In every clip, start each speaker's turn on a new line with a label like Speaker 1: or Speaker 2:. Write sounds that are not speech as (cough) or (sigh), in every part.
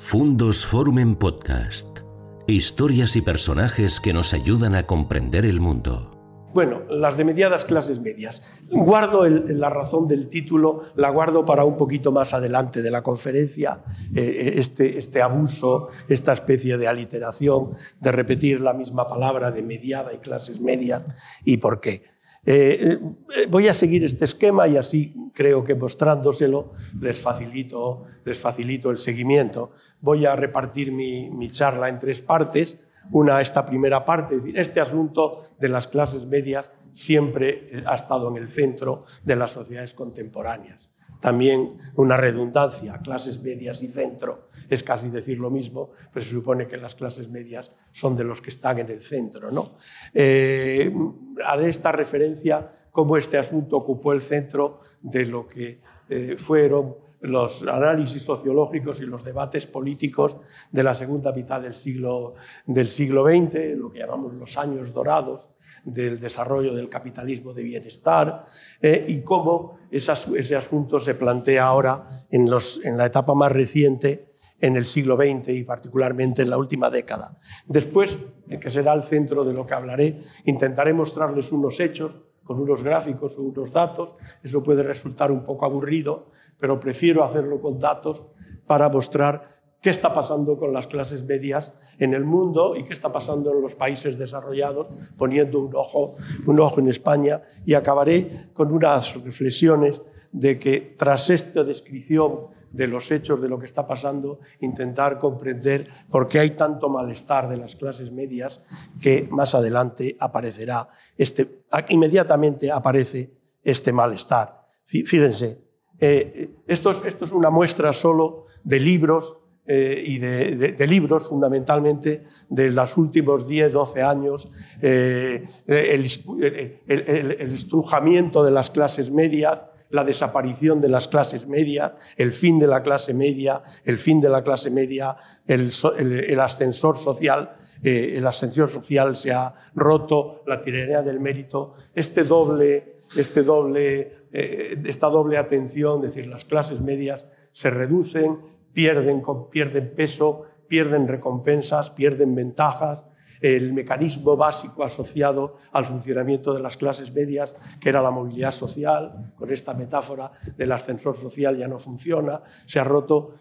Speaker 1: Fundos Forum en Podcast. Historias y personajes que nos ayudan a comprender el mundo.
Speaker 2: Bueno, las de mediadas clases medias. Guardo la razón del título, la guardo para un poquito más adelante de la conferencia, eh, este, este, abuso, esta especie de aliteración, de repetir la misma palabra de mediada y clases medias, y por qué. Eh, eh, voy a seguir este esquema y así creo que mostrándoselo les facilito, les facilito el seguimiento. Voy a repartir mi, charla en tres partes una, esta primera parte, este asunto de las clases medias siempre eh, ha estado en el centro de las sociedades contemporáneas. También una redundancia, clases medias y centro, es casi decir lo mismo, pero se supone que las clases medias son de los que están en el centro. ¿no? Eh, haré esta referencia cómo este asunto ocupó el centro de lo que eh, fueron los análisis sociológicos y los debates políticos de la segunda mitad del siglo, del siglo XX, lo que llamamos los años dorados del desarrollo del capitalismo de bienestar, eh, y cómo ese asunto se plantea ahora en, los, en la etapa más reciente en el siglo XX y particularmente en la última década. Después, que será el centro de lo que hablaré, intentaré mostrarles unos hechos con unos gráficos o unos datos. Eso puede resultar un poco aburrido, pero prefiero hacerlo con datos para mostrar qué está pasando con las clases medias en el mundo y qué está pasando en los países desarrollados, poniendo un ojo, un ojo en España. Y acabaré con unas reflexiones de que tras esta descripción de los hechos, de lo que está pasando, intentar comprender por qué hay tanto malestar de las clases medias que más adelante aparecerá, este, inmediatamente aparece este malestar. Fíjense, eh, esto, es, esto, es, una muestra solo de libros eh, y de, libros fundamentalmente de los últimos 10, 12 años, eh, el, el, estrujamiento de las clases medias, la desaparición de las clases medias, el fin de la clase media, el fin de la clase media, el, ascensor social, el ascensor social se ha roto, la tiranía del mérito, este doble, este doble eh, esta doble atención, es decir, las clases medias se reducen, pierden, pierden peso, pierden recompensas, pierden ventajas, el mecanismo básico asociado al funcionamiento de las clases medias, que era la movilidad social, con esta metáfora del ascensor social ya no funciona, se ha roto.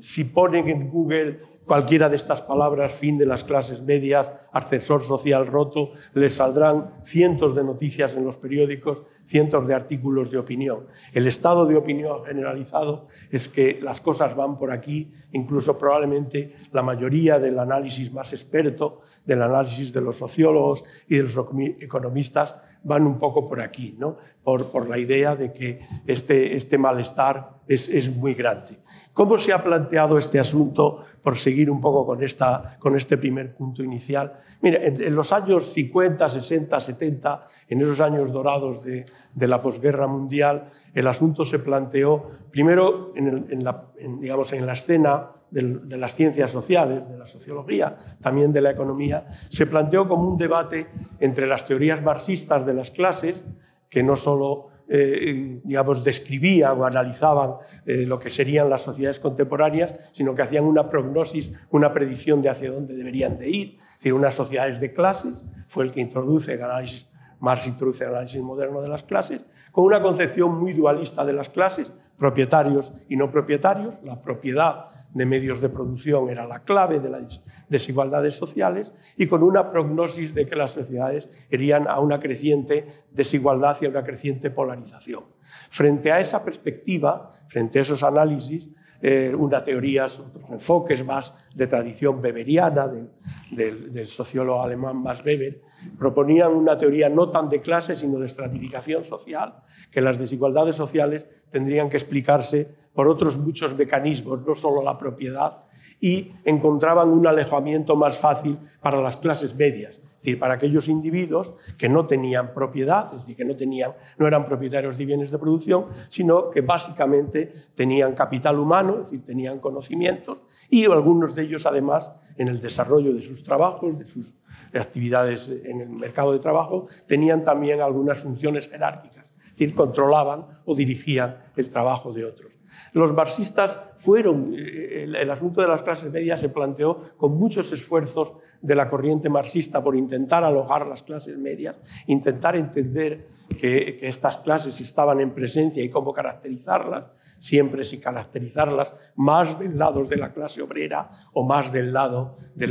Speaker 2: Si ponen en Google cualquiera de estas palabras, fin de las clases medias, ascensor social roto, les saldrán cientos de noticias en los periódicos, cientos de artículos de opinión. El estado de opinión generalizado es que las cosas van por aquí, incluso probablemente la mayoría del análisis más experto, del análisis de los sociólogos y de los economistas, van un poco por aquí, ¿no? por, por la idea de que este, este malestar es, es, muy grande. ¿Cómo se ha planteado este asunto, por seguir un poco con, esta, con este primer punto inicial? Mire, en, los años 50, 60, 70, en esos años dorados de, de la posguerra mundial, el asunto se planteó primero en, la, digamos, en la escena de, las ciencias sociales, de la sociología, también de la economía, se planteó como un debate entre las teorías marxistas de las clases, que no solo eh, digamos, describían o analizaban eh, lo que serían las sociedades contemporáneas, sino que hacían una prognosis, una predicción de hacia dónde deberían de ir. Es unas sociedades de clases, fue el que introduce el análisis, Marx introduce el análisis moderno de las clases, con una concepción muy dualista de las clases, propietarios y no propietarios, la propiedad de medios de producción era la clave de las desigualdades sociales y con una prognosis de que las sociedades irían a una creciente desigualdad y a una creciente polarización. Frente a esa perspectiva, frente a esos análisis, eh, una teoría, otros enfoques más de tradición weberiana del, del, sociólogo alemán Max Weber, proponían una teoría no tan de clase, sino de estratificación social, que las desigualdades sociales tendrían que explicarse por otros muchos mecanismos, no solo la propiedad, y encontraban un alejamiento más fácil para las clases medias, decir, para aquellos individuos que no tenían propiedad, es decir, que no, tenían, no eran propietarios de bienes de producción, sino que básicamente tenían capital humano, es decir, tenían conocimientos, y algunos de ellos además en el desarrollo de sus trabajos, de sus actividades en el mercado de trabajo, tenían también algunas funciones jerárquicas, es decir, controlaban o dirigían el trabajo de otros. Los marxistas fueron, eh, el, asunto de las clases medias se planteó con muchos esfuerzos de la corriente marxista por intentar alojar las clases medias, intentar entender que, estas clases estaban en presencia y cómo caracterizarlas, siempre si caracterizarlas más del lado de la clase obrera o más del lado de,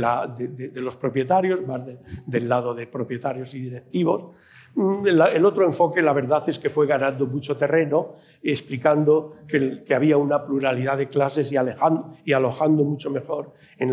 Speaker 2: los propietarios, más del lado de propietarios y directivos. El otro enfoque, la verdad es que fue ganando mucho terreno, explicando que, había una pluralidad de clases y, alojando mucho mejor en,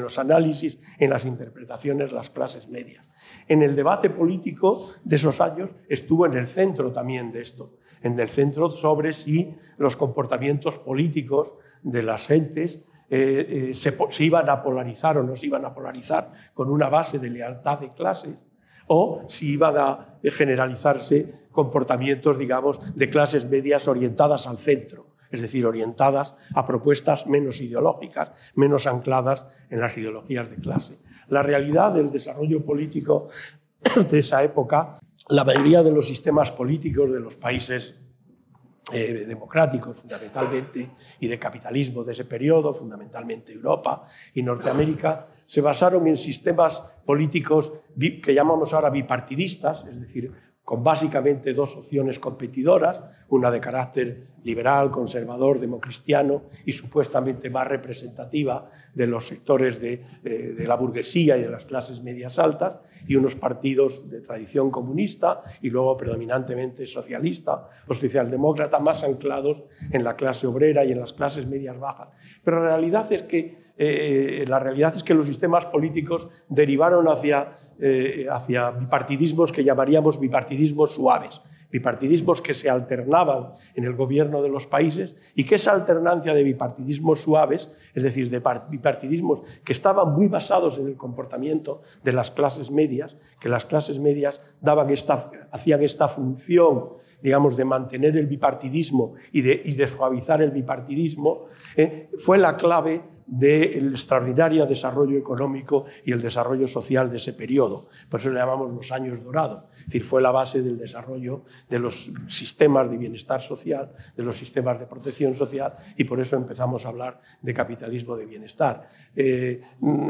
Speaker 2: los análisis, en las interpretaciones, las clases medias. En el debate político de esos años estuvo en el centro también de esto, en el centro sobre si los comportamientos políticos de las gentes eh, eh, se, se iban a polarizar o no se iban a polarizar con una base de lealtad de clases o si iban a generalizarse comportamientos, digamos, de clases medias orientadas al centro, es decir, orientadas a propuestas menos ideológicas, menos ancladas en las ideologías de clase. La realidad del desarrollo político (clears throat) de esa época, la mayoría de los sistemas políticos de los países eh, democráticos fundamentalmente y de capitalismo de ese periodo, fundamentalmente Europa y Norteamérica, se basaron en sistemas políticos que llamamos ahora bipartidistas, es decir, con básicamente dos opciones competidoras, una de carácter liberal, conservador, democristiano y supuestamente más representativa de los sectores de, eh, de, la burguesía y de las clases medias altas, y unos partidos de tradición comunista y luego predominantemente socialista o socialdemócrata más anclados en la clase obrera y en las clases medias bajas. Pero la realidad es que, eh, la realidad es que los sistemas políticos derivaron hacia eh, hacia bipartidismos que llamaríamos bipartidismos suaves, bipartidismos que se alternaban en el gobierno de los países y que esa alternancia de bipartidismos suaves, es decir, de bipartidismos que estaban muy basados en el comportamiento de las clases medias, que las clases medias daban esta, hacían esta función digamos, de mantener el bipartidismo y de, suavizar el bipartidismo, eh, fue la clave del extraordinario desarrollo económico y el desarrollo social de ese periodo. Por eso le llamamos los años dorados. Es decir, fue la base del desarrollo de los sistemas de bienestar social, de los sistemas de protección social, y por eso empezamos a hablar de capitalismo de bienestar. Eh,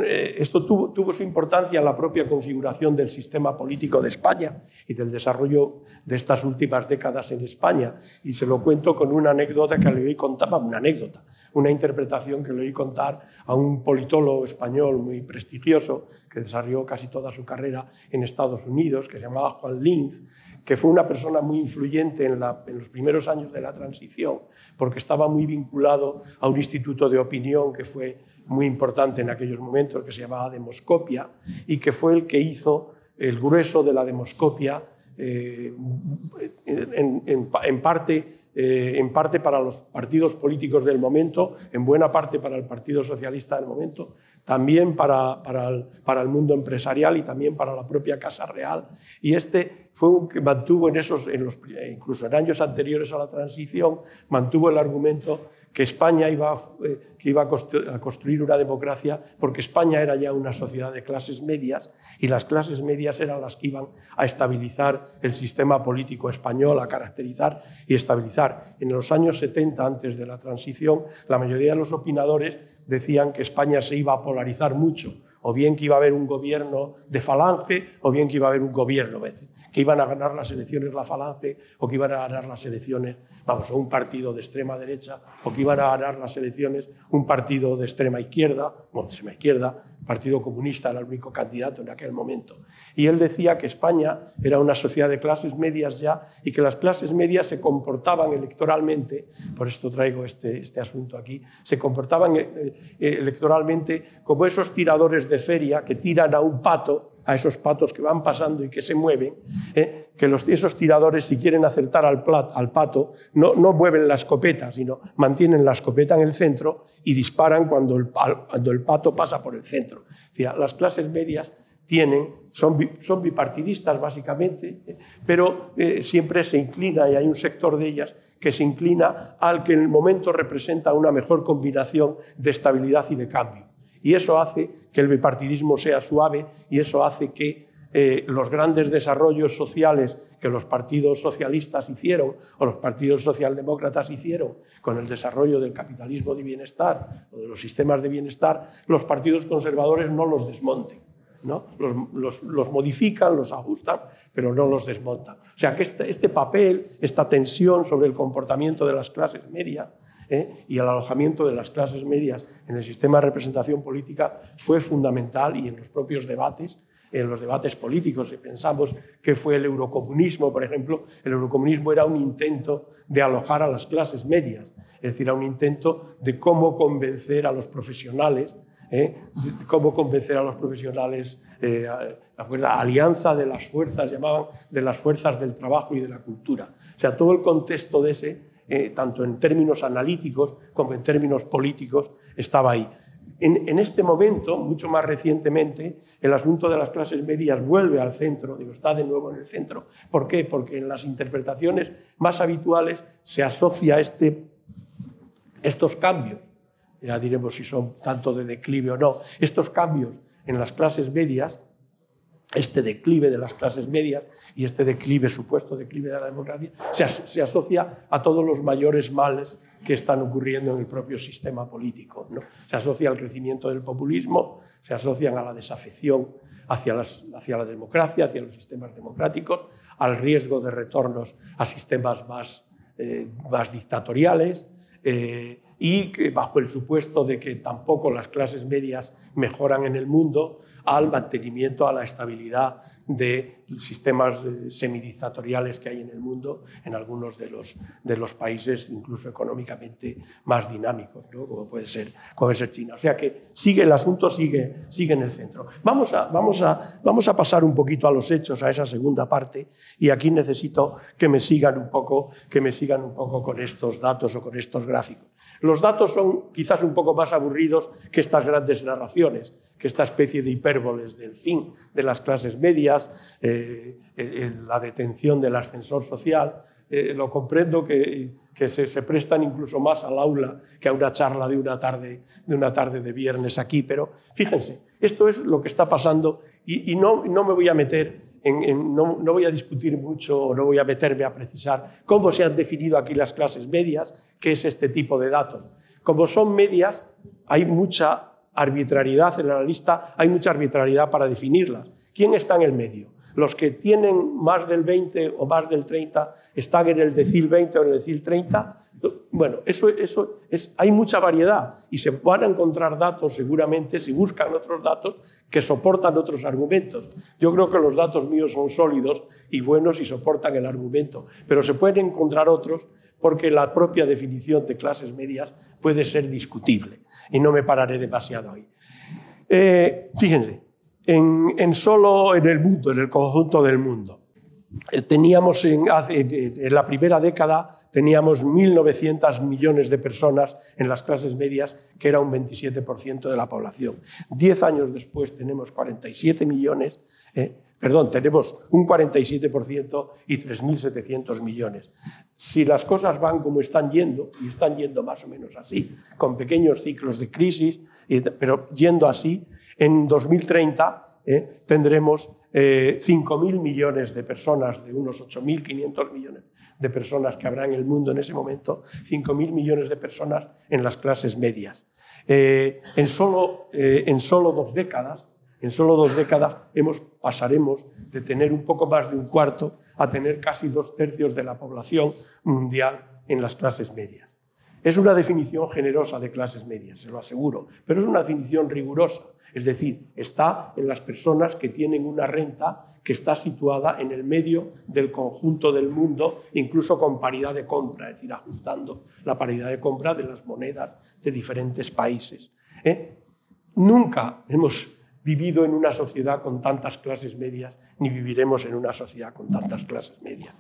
Speaker 2: eh, esto tuvo, tuvo su importancia en la propia configuración del sistema político de España y del desarrollo de estas últimas décadas en España. Y se lo cuento con una anécdota que le oí contar, una anécdota, una interpretación que le oí contar a un politólogo español muy prestigioso que desarrolló casi toda su carrera en Estados Unidos, que se llamaba Juan Linz, que fue una persona muy influyente en, los primeros años de la transición, porque estaba muy vinculado a un instituto de opinión que fue muy importante en aquellos momentos, que se llamaba Demoscopia, y que fue el que hizo el grueso de la demoscopia, eh, en, parte, eh, en parte para los partidos políticos del momento, en buena parte para el Partido Socialista del momento, también para, para, el, para el mundo empresarial y también para la propia Casa Real. Y este fue un que mantuvo en esos, en los, incluso en años anteriores a la transición, mantuvo el argumento que España iba, eh, a construir una democracia porque España era ya una sociedad de clases medias y las clases medias eran las que iban a estabilizar el sistema político español, a caracterizar y estabilizar. En los años 70, antes de la transición, la mayoría de los opinadores decían que España se iba a polarizar mucho, o bien que iba a haber un gobierno de falange, o bien que iba a haber un gobierno que iban a ganar las elecciones la Falange o que iban a ganar las elecciones, vamos, un partido de extrema derecha o que iban a ganar las elecciones un partido de extrema izquierda, bueno, de extrema izquierda, Partido Comunista era el único candidato en aquel momento. Y él decía que España era una sociedad de clases medias ya y que las clases medias se comportaban electoralmente, por esto traigo este, este asunto aquí, se comportaban eh, eh, electoralmente como esos tiradores de feria que tiran a un pato a esos patos que van pasando y que se mueven, ¿eh? que los, esos tiradores, si quieren acertar al, al pato, no, no, mueven la escopeta, sino mantienen la escopeta en el centro y disparan cuando el, cuando el pato pasa por el centro. las clases medias tienen, son, son bipartidistas básicamente, ¿eh? pero eh, siempre se inclina, y hay un sector de ellas que se inclina al que en el momento representa una mejor combinación de estabilidad y de cambio. Y eso hace que el bipartidismo sea suave y eso hace que eh, los grandes desarrollos sociales que los partidos socialistas hicieron o los partidos socialdemócratas hicieron con el desarrollo del capitalismo de bienestar o de los sistemas de bienestar, los partidos conservadores no los desmonten. ¿no? Los, modifican, los ajustan, pero no los desmontan. O sea que este, este papel, esta tensión sobre el comportamiento de las clases medias ¿eh? y el alojamiento de las clases medias en el sistema de representación política fue fundamental y en los propios debates en los debates políticos. Si pensamos que fue el eurocomunismo, por ejemplo, el eurocomunismo era un intento de alojar a las clases medias, es decir, era un intento de cómo convencer a los profesionales, ¿eh? cómo convencer a los profesionales, eh, la alianza de las fuerzas, llamaban, de las fuerzas del trabajo y de la cultura. O sea, todo el contexto de ese eh, tanto en términos analíticos como en términos políticos, estaba ahí. En, este momento, mucho más recientemente, el asunto de las clases medias vuelve al centro, digo, está de nuevo en el centro. ¿Por qué? Porque en las interpretaciones más habituales se asocia este, estos cambios, ya diremos si son tanto de declive o no, estos cambios en las clases medias este declive de las clases medias y este declive, supuesto declive de la democracia, se, asocia a todos los mayores males que están ocurriendo en el propio sistema político. ¿no? Se asocia al crecimiento del populismo, se asocian a la desafección hacia, hacia la democracia, hacia los sistemas democráticos, al riesgo de retornos a sistemas más, eh, más dictatoriales. Eh, y bajo el supuesto de que tampoco las clases medias mejoran en el mundo, al mantenimiento, a la estabilidad de sistemas eh, semidictatoriales que hay en el mundo, en algunos de los, de los países incluso económicamente más dinámicos, como, puede ser, puede ser China. O sea que sigue, el asunto sigue, sigue en el centro. Vamos a, vamos, a, vamos a pasar un poquito a los hechos, a esa segunda parte, y aquí necesito que me sigan un poco, que me sigan un poco con estos datos o con estos gráficos. Los datos son quizás un poco más aburridos que estas grandes narraciones, que esta especie de hipérboles del fin de las clases medias, eh, la detención del ascensor social. Eh, lo comprendo que, se, prestan incluso más al aula que a una charla de una tarde de, una tarde de viernes aquí, pero fíjense, esto es lo que está pasando y, no, no me voy a meter no, voy a discutir mucho o no voy a meterme a precisar cómo se han definido aquí las clases medias, qué es este tipo de datos. Como son medias, hay mucha arbitrariedad en la lista, hay mucha arbitrariedad para definirlas. ¿Quién está en el medio? Los que tienen más del 20 o más del 30 están en el decil 20 o en el decil 30 bueno, eso, eso es, hay mucha variedad y se van a encontrar datos seguramente si buscan otros datos que soportan otros argumentos. Yo creo que los datos míos son sólidos y buenos y soportan el argumento, pero se pueden encontrar otros porque la propia definición de clases medias puede ser discutible y no me pararé demasiado ahí. Eh, fíjense, en, en, solo en el mundo, en el conjunto del mundo, eh, teníamos en, en la primera década teníamos 1.900 millones de personas en las clases medias, que era un 27% de la población. Diez años después tenemos 47 millones, eh, perdón, tenemos un 47% y 3.700 millones. Si las cosas van como están yendo, y están yendo más o menos así, con pequeños ciclos de crisis, pero yendo así, en 2030 eh, tendremos 5.000 eh, millones de personas, de unos 8.500 millones de personas que habrá en el mundo en ese momento, 5.000 millones de personas en las clases medias. Eh, en, solo, eh, en solo dos décadas, en solo dos décadas hemos, pasaremos de tener un poco más de un cuarto a tener casi dos tercios de la población mundial en las clases medias. Es una definición generosa de clases medias, se lo aseguro, pero es una definición rigurosa. Es decir, está en las personas que tienen una renta que está situada en el medio del conjunto del mundo, incluso con paridad de compra, es decir, ajustando la paridad de compra de las monedas de diferentes países. ¿eh? Nunca hemos vivido en una sociedad con tantas clases medias, ni viviremos en una sociedad con tantas clases medias.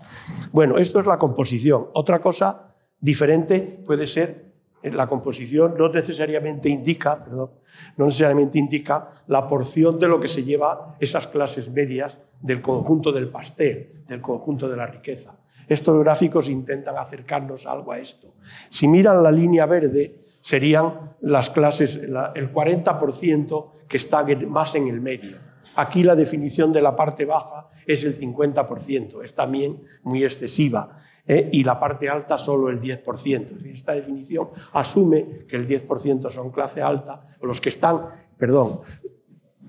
Speaker 2: Bueno, esto es la composición. Otra cosa diferente puede ser la composición no necesariamente indica, perdón, no necesariamente indica la porción de lo que se lleva esas clases medias del conjunto del pastel, del conjunto de la riqueza. Estos gráficos intentan acercarnos algo a esto. Si miran la línea verde, serían las clases, el 40% que están más en el medio. Aquí la definición de la parte baja es el 50%, es también muy excesiva. ¿Eh? y la parte alta solo el 10%. Esta definición asume que el 10% son clase alta, o los que están, perdón,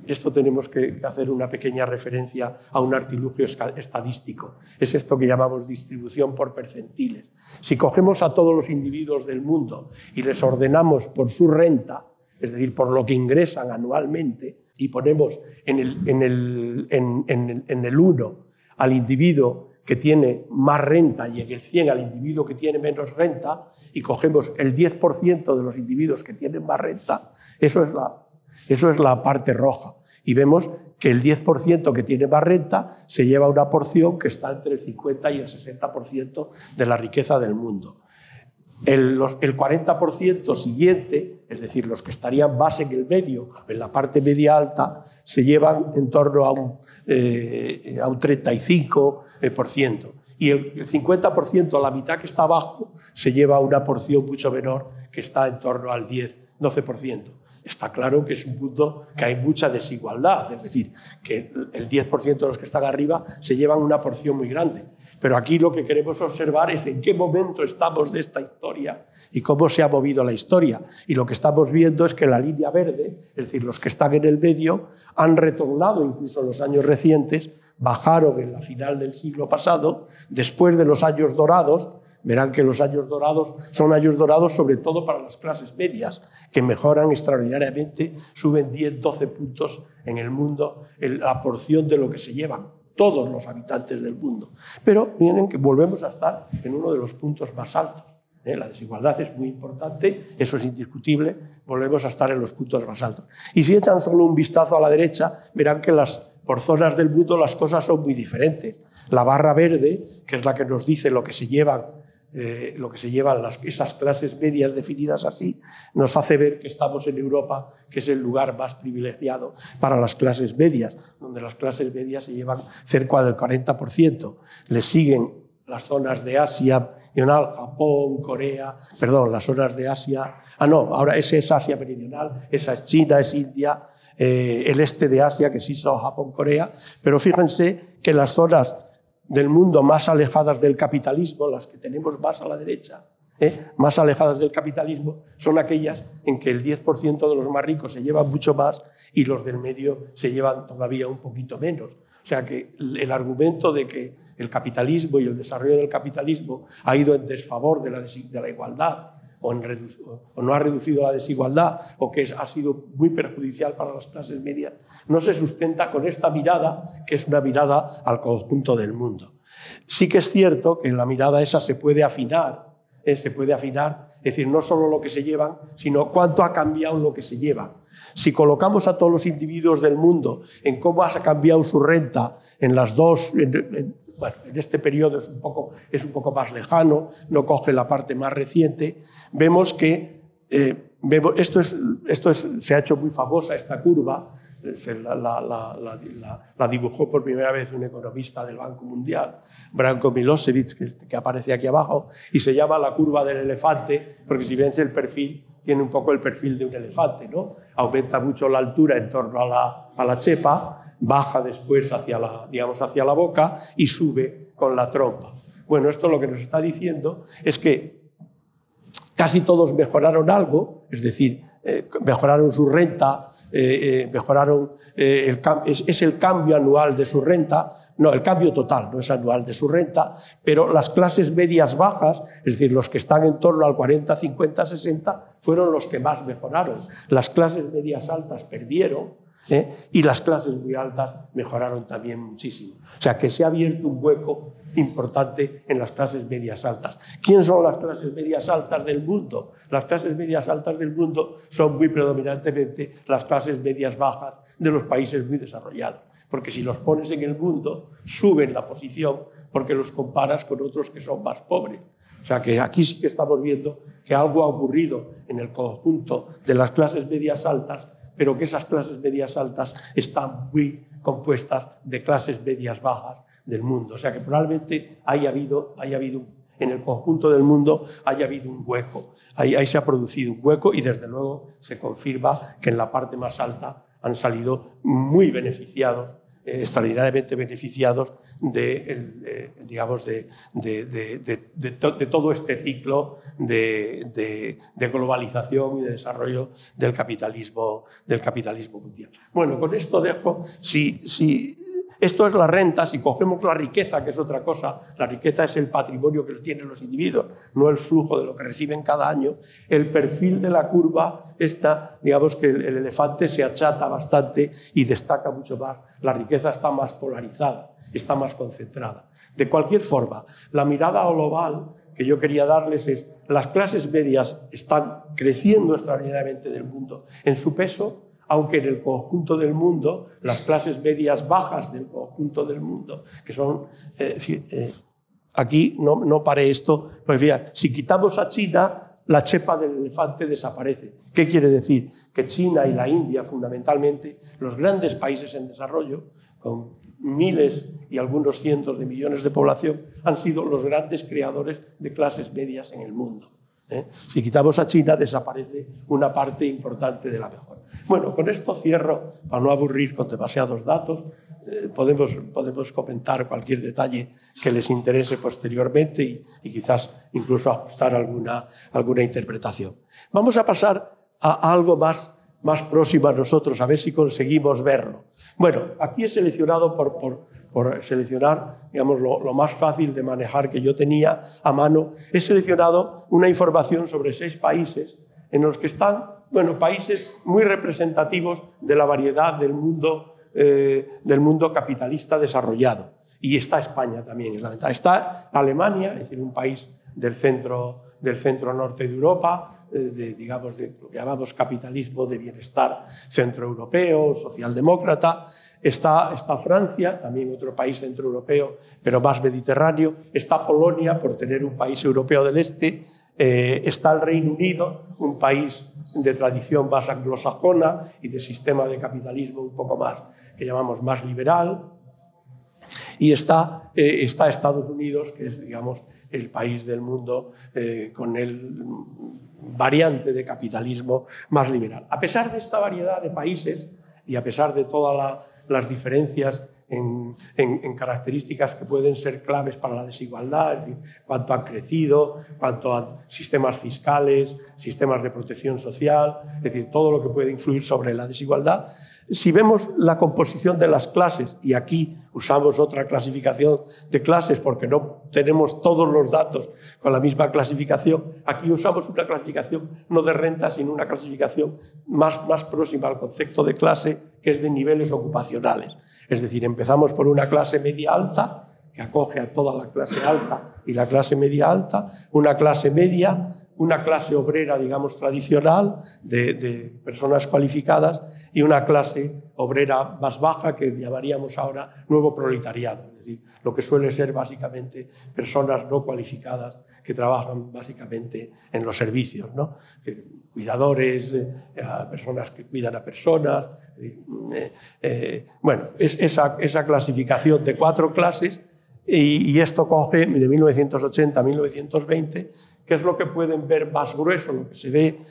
Speaker 2: esto tenemos que hacer una pequeña referencia a un artilugio estadístico. Es esto que llamamos distribución por percentiles. Si cogemos a todos los individuos del mundo y les ordenamos por su renta, es decir, por lo que ingresan anualmente, y ponemos en el, en el, en el 1 al individuo que tiene más renta y en el 100 al individuo que tiene menos renta, y cogemos el 10% de los individuos que tienen más renta, eso es la, eso es la parte roja. Y vemos que el 10% que tiene más renta se lleva una porción que está entre el 50 y el 60% de la riqueza del mundo. El, 40% siguiente, es decir, los que estarían más en el medio, en la parte media alta, se llevan en torno a un, eh, a un 35%. Y el, el 50%, la mitad que está abajo, se lleva una porción mucho menor, que está en torno al 10-12% está claro que es un punto que hay mucha desigualdad, es decir, que el 10% de los que están arriba se llevan una porción muy grande. Pero aquí lo que queremos observar es en qué momento estamos de esta historia y cómo se ha movido la historia. Y lo que estamos viendo es que la línea verde, es decir, los que están en el medio, han retornado incluso en los años recientes, bajaron en la final del siglo pasado, después de los años dorados, verán que los años dorados son años dorados sobre todo para las clases medias, que mejoran extraordinariamente, suben 10, 12 puntos en el mundo, la porción de lo que se llevan todos los habitantes del mundo. Pero miren que volvemos a estar en uno de los puntos más altos. ¿eh? La desigualdad es muy importante, eso es indiscutible, volvemos a estar en los puntos más altos. Y si echan solo un vistazo a la derecha, verán que las, por zonas del mundo las cosas son muy diferentes. La barra verde, que es la que nos dice lo que se llevan eh, lo que se llevan las, esas clases medias definidas así, nos hace ver que estamos en Europa, que es el lugar más privilegiado para las clases medias, donde las clases medias se llevan cerca del 40%. Le siguen las zonas de Asia, Japón, Corea, perdón, las zonas de Asia. Ah, no, ahora esa es Asia Meridional, esa es China, es India, eh, el este de Asia, que sí son Japón, Corea, pero fíjense que las zonas del mundo más alejadas del capitalismo, las que tenemos más a la derecha, ¿eh? más alejadas del capitalismo, son aquellas en que el 10% de los más ricos se llevan mucho más y los del medio se llevan todavía un poquito menos. O sea que el argumento de que el capitalismo y el desarrollo del capitalismo ha ido en desfavor de la, de la igualdad o, no ha reducido la desigualdad o que ha sido muy perjudicial para las clases medias, no se sustenta con esta mirada, que es una mirada al conjunto del mundo. Sí que es cierto que la mirada esa se puede afinar, ¿eh? se puede afinar, es decir, no solo lo que se llevan, sino cuánto ha cambiado lo que se lleva. Si colocamos a todos los individuos del mundo en cómo ha cambiado su renta en las dos, bueno, en este periodo es un, poco, es un poco más lejano, no coge la parte más reciente, vemos que eh, esto, es, esto es, se ha hecho muy famosa, esta curva, la, la, dibujó por primera vez un economista del Banco Mundial, Branko Milosevic, que, aparece aquí abajo, y se llama la curva del elefante, porque si ven el perfil, tiene un poco el perfil de un elefante, ¿no? Aumenta mucho la altura en torno a la, a la chepa, baja después hacia la, digamos, hacia la boca y sube con la trompa. Bueno, esto lo que nos está diciendo es que casi todos mejoraron algo, es decir, eh, mejoraron su renta, eh, eh, mejoraron, el, es, el cambio anual de su renta, no, el cambio total, no es anual de su renta, pero las clases medias bajas, es decir, los que están en torno al 40, 50, 60, fueron los que más mejoraron. Las clases medias altas perdieron, ¿eh? y las clases muy altas mejoraron también muchísimo. O sea que se ha abierto un hueco importante en las clases medias altas. ¿Quién son las clases medias altas del mundo? Las clases medias altas del mundo son muy predominantemente las clases medias bajas de los países muy desarrollados. Porque si los pones en el mundo, suben la posición porque los comparas con otros que son más pobres. O sea que aquí sí que estamos viendo que algo ha ocurrido en el conjunto de las clases medias altas pero que esas clases medias altas están muy compuestas de clases medias bajas del mundo. O sea que probablemente haya habido, haya habido en el conjunto del mundo haya habido un hueco. Ahí, se ha producido un hueco y desde luego se confirma que en la parte más alta han salido muy beneficiados eh, extraordinariamente beneficiados de, digamos, de, todo este ciclo de, globalización y de desarrollo del capitalismo, del capitalismo mundial. Bueno, con esto dejo, si, si esto es la renta, si cogemos la riqueza, que es otra cosa, la riqueza es el patrimonio que tienen los individuos, no el flujo de lo que reciben cada año, el perfil de la curva está, digamos que el, elefante se achata bastante y destaca mucho más, la riqueza está más polarizada, está más concentrada. De cualquier forma, la mirada global que yo quería darles es, las clases medias están creciendo extraordinariamente del mundo en su peso, aunque en el conjunto del mundo, las clases medias bajas del conjunto del mundo, que son... Eh, eh, aquí no, no paré esto, pues fíjate, si quitamos a China, la chepa del elefante desaparece. ¿Qué quiere decir? Que China y la India, fundamentalmente, los grandes países en desarrollo, con miles y algunos cientos de millones de población, han sido los grandes creadores de clases medias en el mundo. ¿eh? Si quitamos a China, desaparece una parte importante de la mejora. Bueno, con esto cierro, para no aburrir con demasiados datos. Eh, podemos, podemos comentar cualquier detalle que les interese posteriormente y, y, quizás incluso ajustar alguna, alguna interpretación. Vamos a pasar a algo más, más próximo a nosotros, a ver si conseguimos verlo. Bueno, aquí he seleccionado por, por, por seleccionar digamos, lo, lo, más fácil de manejar que yo tenía a mano, he seleccionado una información sobre seis países en los que están bueno, países muy representativos de la variedad del mundo, eh, del mundo capitalista desarrollado. Y está España también, es la ventaja. Está Alemania, es decir, un país del centro, del centro norte de Europa, eh, de, digamos, de lo que llamamos capitalismo de bienestar centroeuropeo, socialdemócrata. Está, está Francia, también otro país centroeuropeo, pero más mediterráneo. Está Polonia, por tener un país europeo del este. Eh, está el Reino Unido, un país de tradición más anglosajona y de sistema de capitalismo un poco más, que llamamos más liberal. Y está, eh, Estados Unidos, que es, digamos, el país del mundo eh, con el variante de capitalismo más liberal. A pesar de esta variedad de países y a pesar de todas las diferencias en, características que pueden ser claves para la desigualdad, es decir, cuánto han crecido, cuánto a sistemas fiscales, sistemas de protección social, es decir, todo lo que puede influir sobre la desigualdad. Si vemos la composición de las clases, y aquí usamos otra clasificación de clases porque no tenemos todos los datos con la misma clasificación, aquí usamos una clasificación no de renta, sino una clasificación más, más próxima al concepto de clase, que es de niveles ocupacionales. Es decir, empezamos por una clase media alta, que acoge a toda la clase alta y la clase media alta, una clase media, una clase obrera, digamos, tradicional, de, personas cualificadas, y una clase obrera más baja, que llamaríamos ahora nuevo proletariado, es decir, lo que suele ser básicamente personas no cualificadas que trabajan básicamente en los servicios, ¿no? cuidadores, eh, personas que cuidan a personas. Eh, eh, bueno, es esa, esa, clasificación de cuatro clases y, esto coge de 1980 a 1920, que es lo que pueden ver más grueso, lo que se ve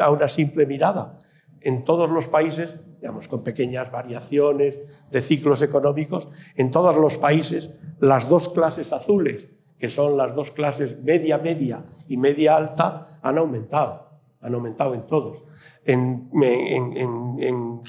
Speaker 2: a una simple mirada. En todos los países, digamos, con pequeñas variaciones de ciclos económicos, en todos los países las dos clases azules, que son las dos clases media media y media alta, han aumentado, han aumentado en todos. En,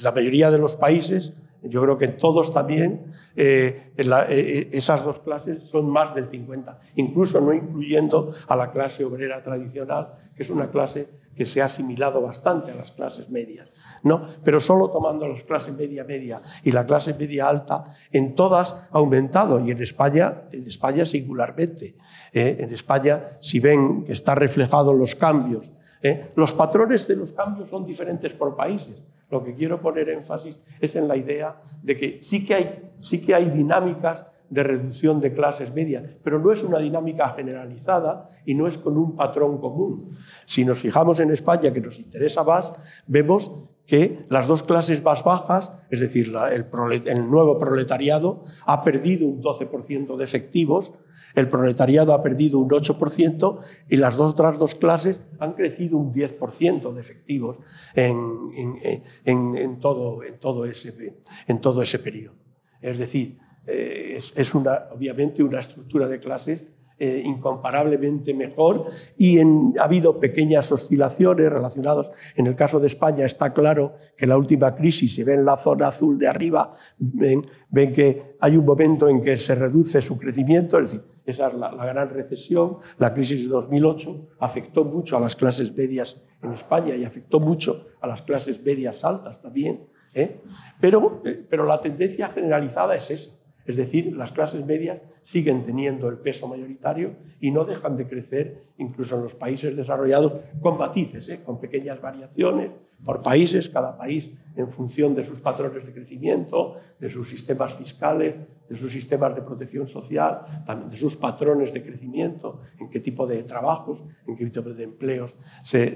Speaker 2: la mayoría de los países, yo creo que en todos también, eh, eh, eh, esas dos clases son más del 50, incluso no incluyendo a la clase obrera tradicional, que es una clase que se ha asimilado bastante a las clases medias. ¿no? Pero solo tomando las clases media media y la clase media alta, en todas ha aumentado y en España, en España singularmente. ¿eh? En España, si ven que están reflejados los cambios, ¿eh? los patrones de los cambios son diferentes por países. Lo que quiero poner énfasis es en la idea de que sí que hay, sí que hay dinámicas de reducción de clases medias, pero no es una dinámica generalizada y no es con un patrón común. Si nos fijamos en España, que nos interesa más, vemos que las dos clases más bajas, es decir, el, nuevo proletariado, ha perdido un 12% de efectivos El proletariado ha perdido un 8% y las dos otras dos clases han crecido un 10% de efectivos en, todo, en, todo ese, en todo ese periodo. Es decir, eh, es, una, obviamente una estructura de clases eh, incomparablemente mejor y ha habido pequeñas oscilaciones relacionadas. En el caso de España está claro que la última crisis, se ve en la zona azul de arriba, ven, ven que hay un momento en que se reduce su crecimiento, es decir, esa es la, gran recesión. La crisis de 2008 afectó mucho a las clases medias en España y afectó mucho a las clases medias altas también. ¿eh? Pero, eh, pero la tendencia generalizada es esa. Es decir, las clases medias siguen teniendo el peso mayoritario y no dejan de crecer incluso en los países desarrollados con matices, ¿eh? con pequeñas variaciones por países, cada país en función de sus patrones de crecimiento, de sus sistemas fiscales, de sus sistemas de protección social, también de sus patrones de crecimiento, en qué tipo de trabajos, en qué tipo de empleos se,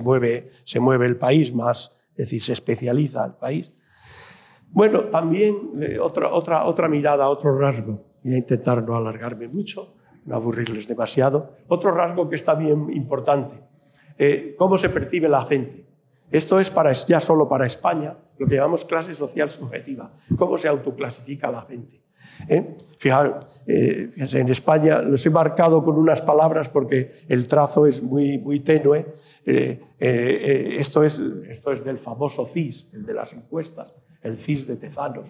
Speaker 2: mueve, se mueve el país más, es decir, se especializa el país. Bueno, también eh, otra, otra, otra mirada, otro rasgo. Voy a intentar no alargarme mucho, no aburrirles demasiado. Otro rasgo que está bien importante. Eh, ¿Cómo se percibe la gente? Esto es para, ya solo para España, lo que llamamos clase social subjetiva. ¿Cómo se autoclasifica la gente? ¿Eh? Fijaros, eh, en España los he marcado con unas palabras porque el trazo es muy, muy tenue. esto, es, esto es del famoso CIS, el de las encuestas el CIS de Tezanos,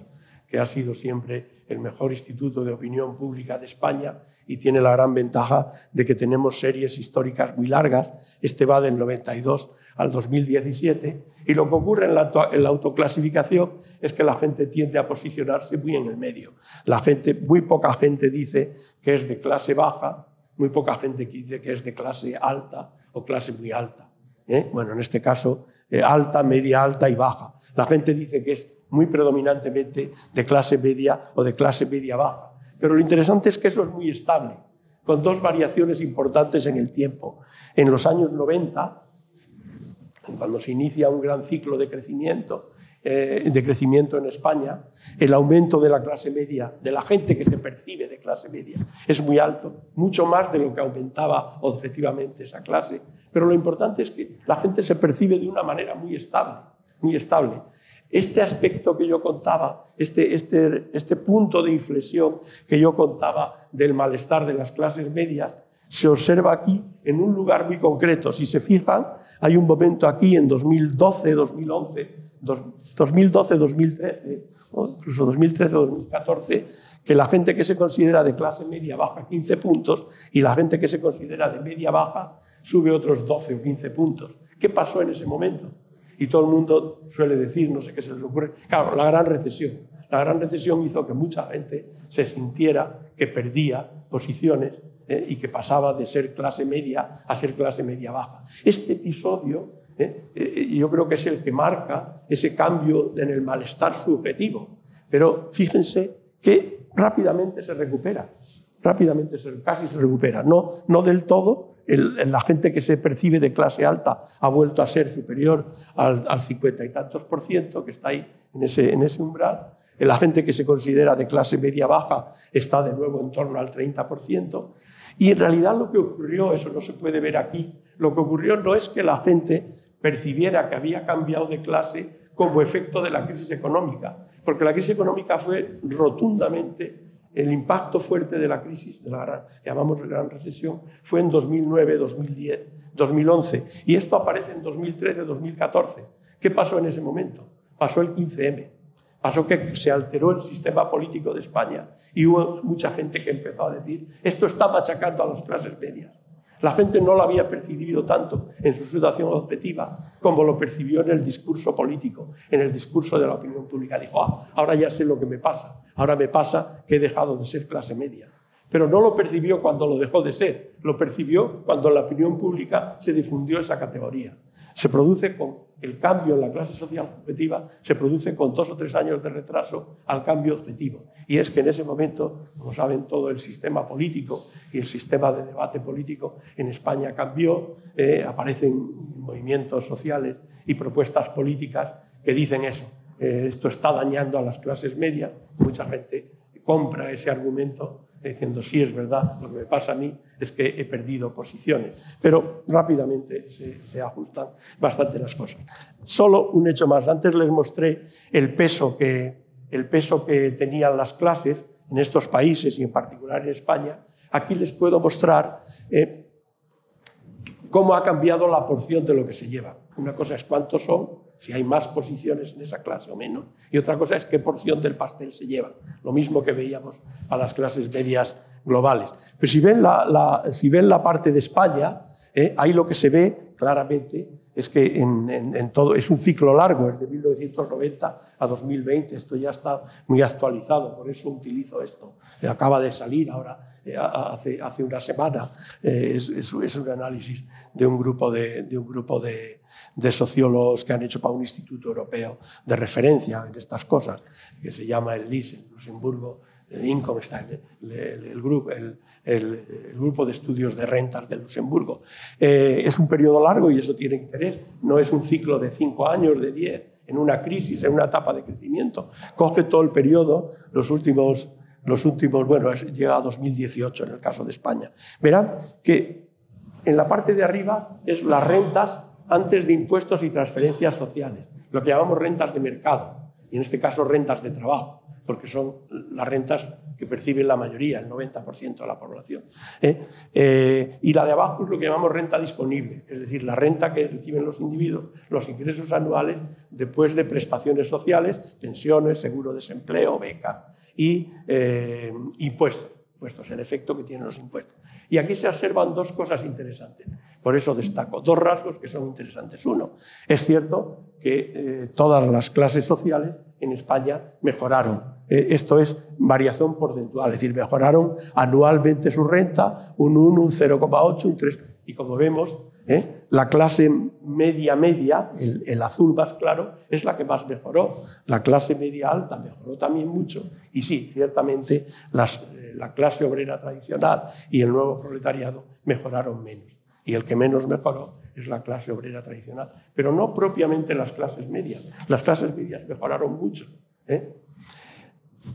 Speaker 2: que ha sido siempre el mejor instituto de opinión pública de España y tiene la gran ventaja de que tenemos series históricas muy largas. Este va del 92 al 2017 y lo que ocurre en la, autoclasificación es que la gente tiende a posicionarse muy en el medio. La gente, muy poca gente dice que es de clase baja, muy poca gente dice que es de clase alta o clase muy alta. ¿eh? Bueno, en este caso, eh, alta, media alta y baja. La gente dice que es muy predominantemente de clase media o de clase media baja. Pero lo interesante es que eso es muy estable, con dos variaciones importantes en el tiempo. En los años 90, cuando se inicia un gran ciclo de crecimiento, eh, de crecimiento en España, el aumento de la clase media, de la gente que se percibe de clase media, es muy alto, mucho más de lo que aumentaba objetivamente esa clase. Pero lo importante es que la gente se percibe de una manera muy estable, muy estable. Este aspecto que yo contaba, este, este, este punto de inflexión que yo contaba del malestar de las clases medias, se observa aquí en un lugar muy concreto. Si se fijan, hay un momento aquí en 2012, 2011, 2012, 2013, incluso 2013, 2014, que la gente que se considera de clase media baja 15 puntos y la gente que se considera de media baja sube otros 12 o 15 puntos. ¿Qué pasó en ese momento? Y todo el mundo suele decir, no sé qué se les ocurre, claro, la gran recesión. La gran recesión hizo que mucha gente se sintiera que perdía posiciones eh, y que pasaba de ser clase media a ser clase media baja. Este episodio eh, eh, yo creo que es el que marca ese cambio en el malestar subjetivo. Pero fíjense que rápidamente se recupera, rápidamente casi se recupera, no, no del todo, la gente que se percibe de clase alta ha vuelto a ser superior al, al 50 y tantos por ciento, que está ahí en ese, en ese umbral. La gente que se considera de clase media baja está de nuevo en torno al 30%. Y en realidad lo que ocurrió, eso no se puede ver aquí, lo que ocurrió no es que la gente percibiera que había cambiado de clase como efecto de la crisis económica, porque la crisis económica fue rotundamente el impacto fuerte de la crisis, de la gran, llamamos gran recesión, fue en 2009, 2010, 2011. Y esto aparece en 2013, 2014. ¿Qué pasó en ese momento? Pasó el 15M. Pasó que se alteró el sistema político de España y hubo mucha gente que empezó a decir, esto está machacando a las clases medias. La gente no lo había percibido tanto en su situación objetiva como lo percibió en el discurso político, en el discurso de la opinión pública. Dijo, ah, ahora ya sé lo que me pasa. Ahora me pasa que he dejado de ser clase media. Pero no lo percibió cuando lo dejó de ser, lo percibió cuando en la opinión pública se difundió esa categoría se produce con el cambio en la clase social objetiva, se produce con dos o tres años de retraso al cambio objetivo. Y es que en ese momento, como saben, todo el sistema político y el sistema de debate político en España cambió, eh, aparecen movimientos sociales y propuestas políticas que dicen eso. Eh, esto está dañando a las clases medias, mucha gente compra ese argumento diciendo, sí, es verdad, lo que me pasa a mí es que he perdido posiciones. Pero rápidamente se, ajustan bastante las cosas. Solo un hecho más. Antes les mostré el peso que, el peso que tenían las clases en estos países y en particular en España. Aquí les puedo mostrar eh, cómo ha cambiado la porción de lo que se lleva. Una cosa es cuántos son, si hay más posiciones en esa clase o menos, y otra cosa es qué porción del pastel se lleva, lo mismo que veíamos a las clases medias globales. Pero si ven la, si ven la parte de España, eh, ahí lo que se ve claramente es que en, todo es un ciclo largo, es de 1990 a 2020, esto ya está muy actualizado, por eso utilizo esto. Acaba de salir ahora, eh, hace, hace una semana, eh, es, un análisis de un grupo, de, de un grupo de, de, sociólogos que han hecho para un instituto europeo de referencia en estas cosas, que se llama el LIS en Luxemburgo, Income está el, grupo, el, grupo de estudios de rentas de Luxemburgo. Eh, es un periodo largo y eso tiene interés. No es un ciclo de cinco años, de diez, en una crisis, en una etapa de crecimiento. Coge todo el periodo, los últimos, los últimos bueno, llega a 2018 en el caso de España. Verán que en la parte de arriba es las rentas antes de impuestos y transferencias sociales, lo que llamamos rentas de mercado, y en este caso rentas de trabajo porque son las rentas que perciben la mayoría, el 90% de la población. ¿eh? Eh, y la de abajo es lo que llamamos renta disponible, es decir, la renta que reciben los individuos, los ingresos anuales después de prestaciones sociales, pensiones, seguro de desempleo, becas y eh, impuestos, impuestos en efecto que tienen los impuestos. Y aquí se observan dos cosas interesantes. Por eso destaco dos rasgos que son interesantes. Uno, es cierto que todas las clases sociales en España mejoraron. Eh, esto es variación porcentual, es decir, mejoraron anualmente su renta un 1, un 0,8, un 3. Y como vemos, eh, la clase media media, el, azul más claro, es la que más mejoró. La clase media alta mejoró también mucho. Y sí, ciertamente eh, la clase obrera tradicional y el nuevo proletariado mejoraron menos. Y el que menos mejoró es la clase obrera tradicional, pero no propiamente las clases medias. Las clases medias mejoraron mucho. ¿eh?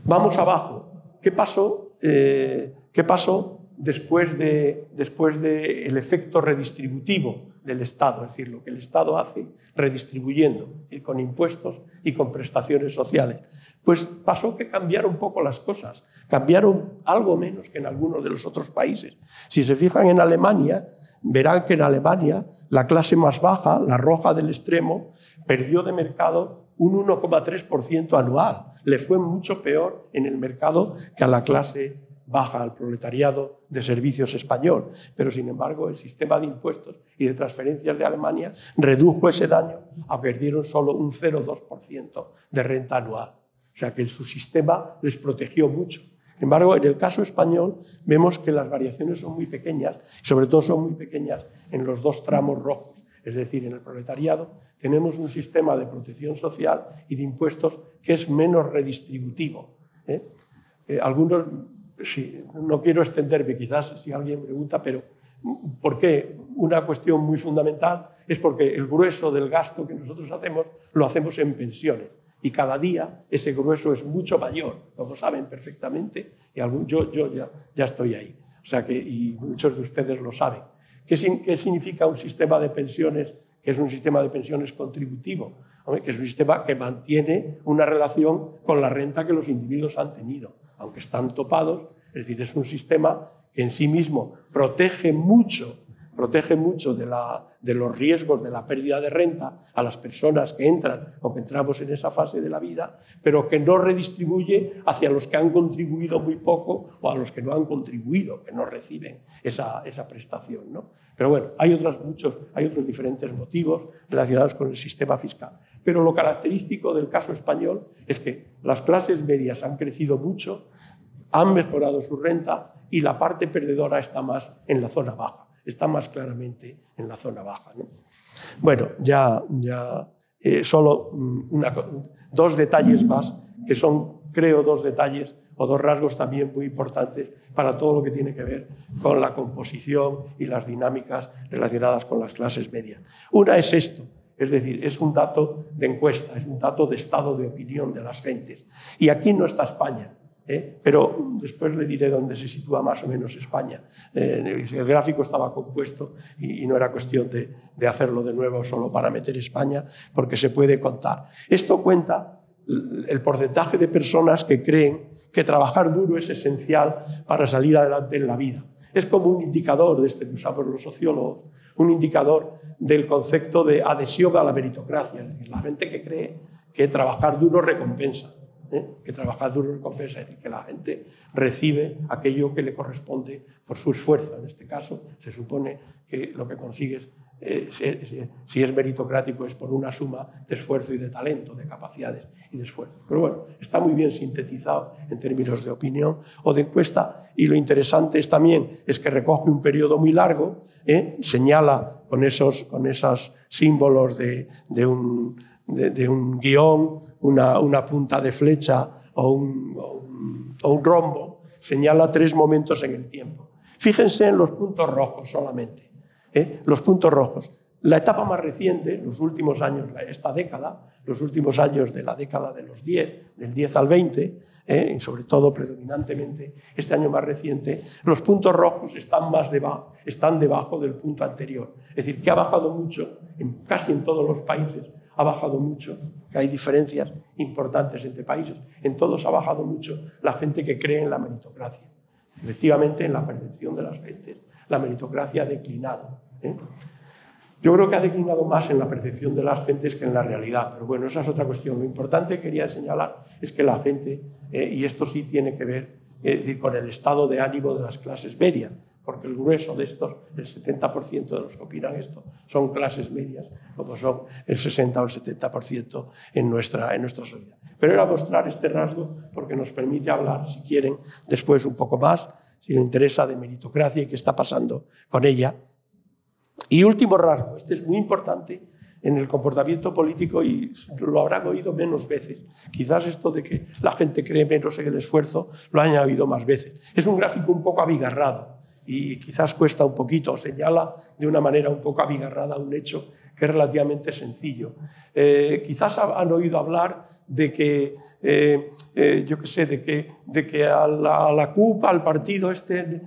Speaker 2: Vamos abajo. ¿Qué pasó, eh, ¿qué pasó después del después de el efecto redistributivo del Estado? Es decir, lo que el Estado hace redistribuyendo, con impuestos y con prestaciones sociales. Pues pasó que cambiaron un poco las cosas, cambiaron algo menos que en algunos de los otros países. Si se fijan en Alemania, verán que en Alemania la clase más baja, la roja del extremo, perdió de mercado un 1,3% anual. Le fue mucho peor en el mercado que a la clase baja, al proletariado de servicios español. Pero, sin embargo, el sistema de impuestos y de transferencias de Alemania redujo ese daño a perdieron solo un 0,2% de renta anual. O sea que su sistema les protegió mucho. Sin embargo, en el caso español vemos que las variaciones son muy pequeñas, sobre todo son muy pequeñas en los dos tramos rojos, es decir, en el proletariado tenemos un sistema de protección social y de impuestos que es menos redistributivo. ¿eh? Eh, algunos, no quiero extenderme, quizás si alguien pregunta, pero ¿por qué? Una cuestión muy fundamental es porque el grueso del gasto que nosotros hacemos lo hacemos en pensiones y cada día ese grueso es mucho mayor, como saben perfectamente, y yo, ya, estoy ahí. O sea que, y muchos de ustedes lo saben. ¿Qué, ¿Qué, significa un sistema de pensiones que es un sistema de pensiones contributivo? Que es un sistema que mantiene una relación con la renta que los individuos han tenido, aunque están topados. Es decir, es un sistema que en sí mismo protege mucho protege mucho de, los riesgos de la pérdida de renta a las personas que entran o que entramos en esa fase de la vida, pero que no redistribuye hacia los que han contribuido muy poco o a los que no han contribuido, que no reciben esa, prestación. ¿no? Pero bueno, hay otros, muchos, hay otros diferentes motivos relacionados con el sistema fiscal. Pero lo característico del caso español es que las clases medias han crecido mucho, han mejorado su renta y la parte perdedora está más en la zona baja está más claramente en la zona baja. Bueno, ya, ya eh, solo mm, dos detalles más, que son, creo, dos detalles o dos rasgos también muy importantes para todo lo que tiene que ver con la composición y las dinámicas relacionadas con las clases medias. Una es esto, es decir, es un dato de encuesta, es un dato de estado de opinión de las gentes. Y aquí no está España. ¿eh? pero después le diré dónde se sitúa más o menos España. Eh, el gráfico estaba compuesto y, no era cuestión de, de, hacerlo de nuevo solo para meter España, porque se puede contar. Esto cuenta el porcentaje de personas que creen que trabajar duro es esencial para salir adelante en la vida. Es como un indicador de este que usamos los sociólogos, un indicador del concepto de adhesión a la meritocracia, es decir, la gente que cree que trabajar duro recompensa. ¿eh? que trabajar duro recompensa, es decir, que la gente recibe aquello que le corresponde por su esfuerzo. En este caso, se supone que lo que consigues, eh, si es meritocrático, es por una suma de esfuerzo y de talento, de capacidades y de esfuerzos. Pero bueno, está muy bien sintetizado en términos de opinión o de encuesta y lo interesante es también es que recoge un periodo muy largo, ¿eh? señala con esos, con esos símbolos de, de un, de un guion una, punta de flecha o un, rombo, señala tres momentos en el tiempo. Fíjense en los puntos rojos solamente. ¿Eh? Los puntos rojos. La etapa más reciente, los últimos años, esta década, los últimos años de la década de los 10, del 10 al 20, ¿eh? y sobre todo predominantemente este año más reciente, los puntos rojos están, más debajo, están debajo del punto anterior. Es decir, que ha bajado mucho en casi en todos los países ha bajado mucho, que hay diferencias importantes entre países. En todos ha bajado mucho la gente que cree en la meritocracia. Efectivamente, en la percepción de las gentes, la meritocracia ha declinado. ¿eh? Yo creo que ha declinado más en la percepción de las gentes que en la realidad, pero bueno, esa es otra cuestión. Lo importante que quería señalar es que la gente, eh, y esto sí tiene que ver decir, con el estado de ánimo de las clases medias, porque el grueso de estos, el 70% de los que opinan esto, son clases medias, como son el 60 o el 70% en nuestra, en nuestra sociedad. Pero era mostrar este rasgo porque nos permite hablar, si quieren, después un poco más, si les interesa, de meritocracia y qué está pasando con ella. Y último rasgo, este es muy importante, en el comportamiento político y lo habrán oído menos veces. Quizás esto de que la gente cree menos en el esfuerzo lo hayan oído más veces. Es un gráfico un poco abigarrado y quizás cuesta un poquito, señala de una manera un poco abigarrada un hecho que es relativamente sencillo. Eh, quizás han oído hablar de que, eh, eh, yo qué sé, de que, de que a, la, a CUP, al partido este,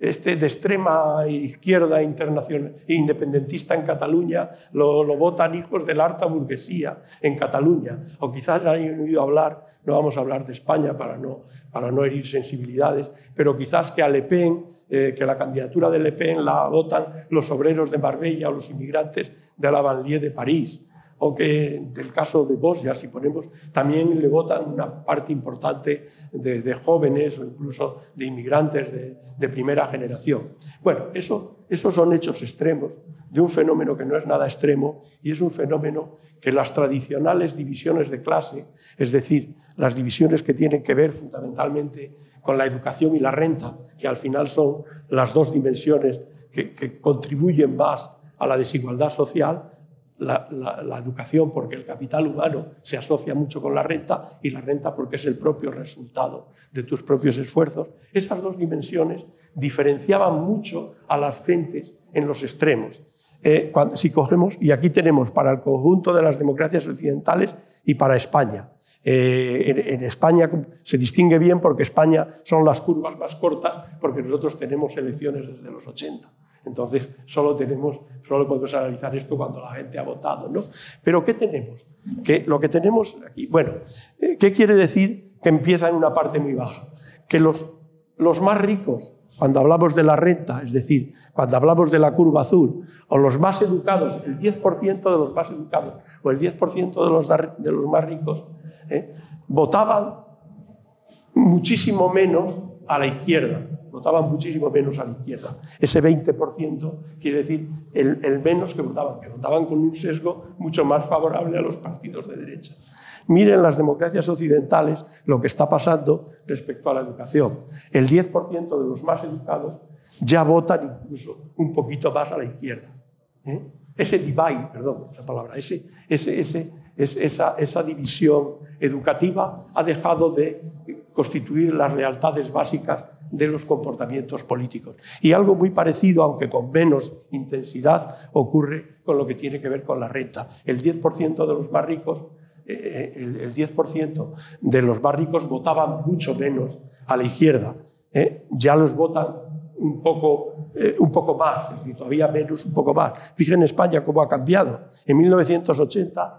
Speaker 2: este de extrema izquierda internacional, independentista en Cataluña, lo, lo, votan hijos de la alta burguesía en Cataluña. O quizás hayan oído hablar, no vamos a hablar de España para no, para no herir sensibilidades, pero quizás que a Le Pen eh, que la candidatura de Le Pen la votan los obreros de Marbella o los inmigrantes de la banlieue de París, o que del caso de Vos, ya si ponemos, también le votan una parte importante de, jóvenes o incluso de inmigrantes de, primera generación. Bueno, eso, esos son hechos extremos de un fenómeno que no es nada extremo y es un fenómeno que las tradicionales divisiones de clase, es decir, las divisiones que tienen que ver fundamentalmente con la educación y la renta, que al final son las dos dimensiones que, contribuyen más a la desigualdad social, la, educación porque el capital humano se asocia mucho con la renta y la renta porque es el propio resultado de tus propios esfuerzos. Esas dos dimensiones diferenciaban mucho a las gentes en los extremos. Eh, si cogemos, y aquí tenemos para el conjunto de las democracias occidentales y para España. Eh, en, España se distingue bien porque España son las curvas más cortas, porque nosotros tenemos elecciones desde los 80. Entonces, solo, tenemos, solo podemos analizar esto cuando la gente ha votado. ¿no? Pero, ¿qué tenemos? Que lo que tenemos aquí, bueno, eh, ¿qué quiere decir que empieza en una parte muy baja? Que los, los más ricos, cuando hablamos de la renta, es decir, cuando hablamos de la curva azul, o los más educados, el 10% de los más educados, o el 10% de los, de los más ricos, ¿eh? votaban muchísimo menos a la izquierda, votaban muchísimo menos a la izquierda. Ese 20% quiere decir el, menos que votaban, que votaban con un sesgo mucho más favorable a los partidos de derecha. Miren las democracias occidentales lo que está pasando respecto a la educación. El 10% de los más educados ya votan incluso un poquito más a la izquierda. ¿eh? Ese divide, perdón, esa palabra, ese, ese, ese esa, esa división educativa ha dejado de constituir las lealtades básicas de los comportamientos políticos. Y algo muy parecido, aunque con menos intensidad, ocurre con lo que tiene que ver con la renta. El 10% de los más ricos eh, el, 10% de los barricos votaban mucho menos a la izquierda. ¿eh? Ya los votan un poco, eh, un poco más, es decir, todavía menos, un poco más. Fíjense en España cómo ha cambiado. En 1980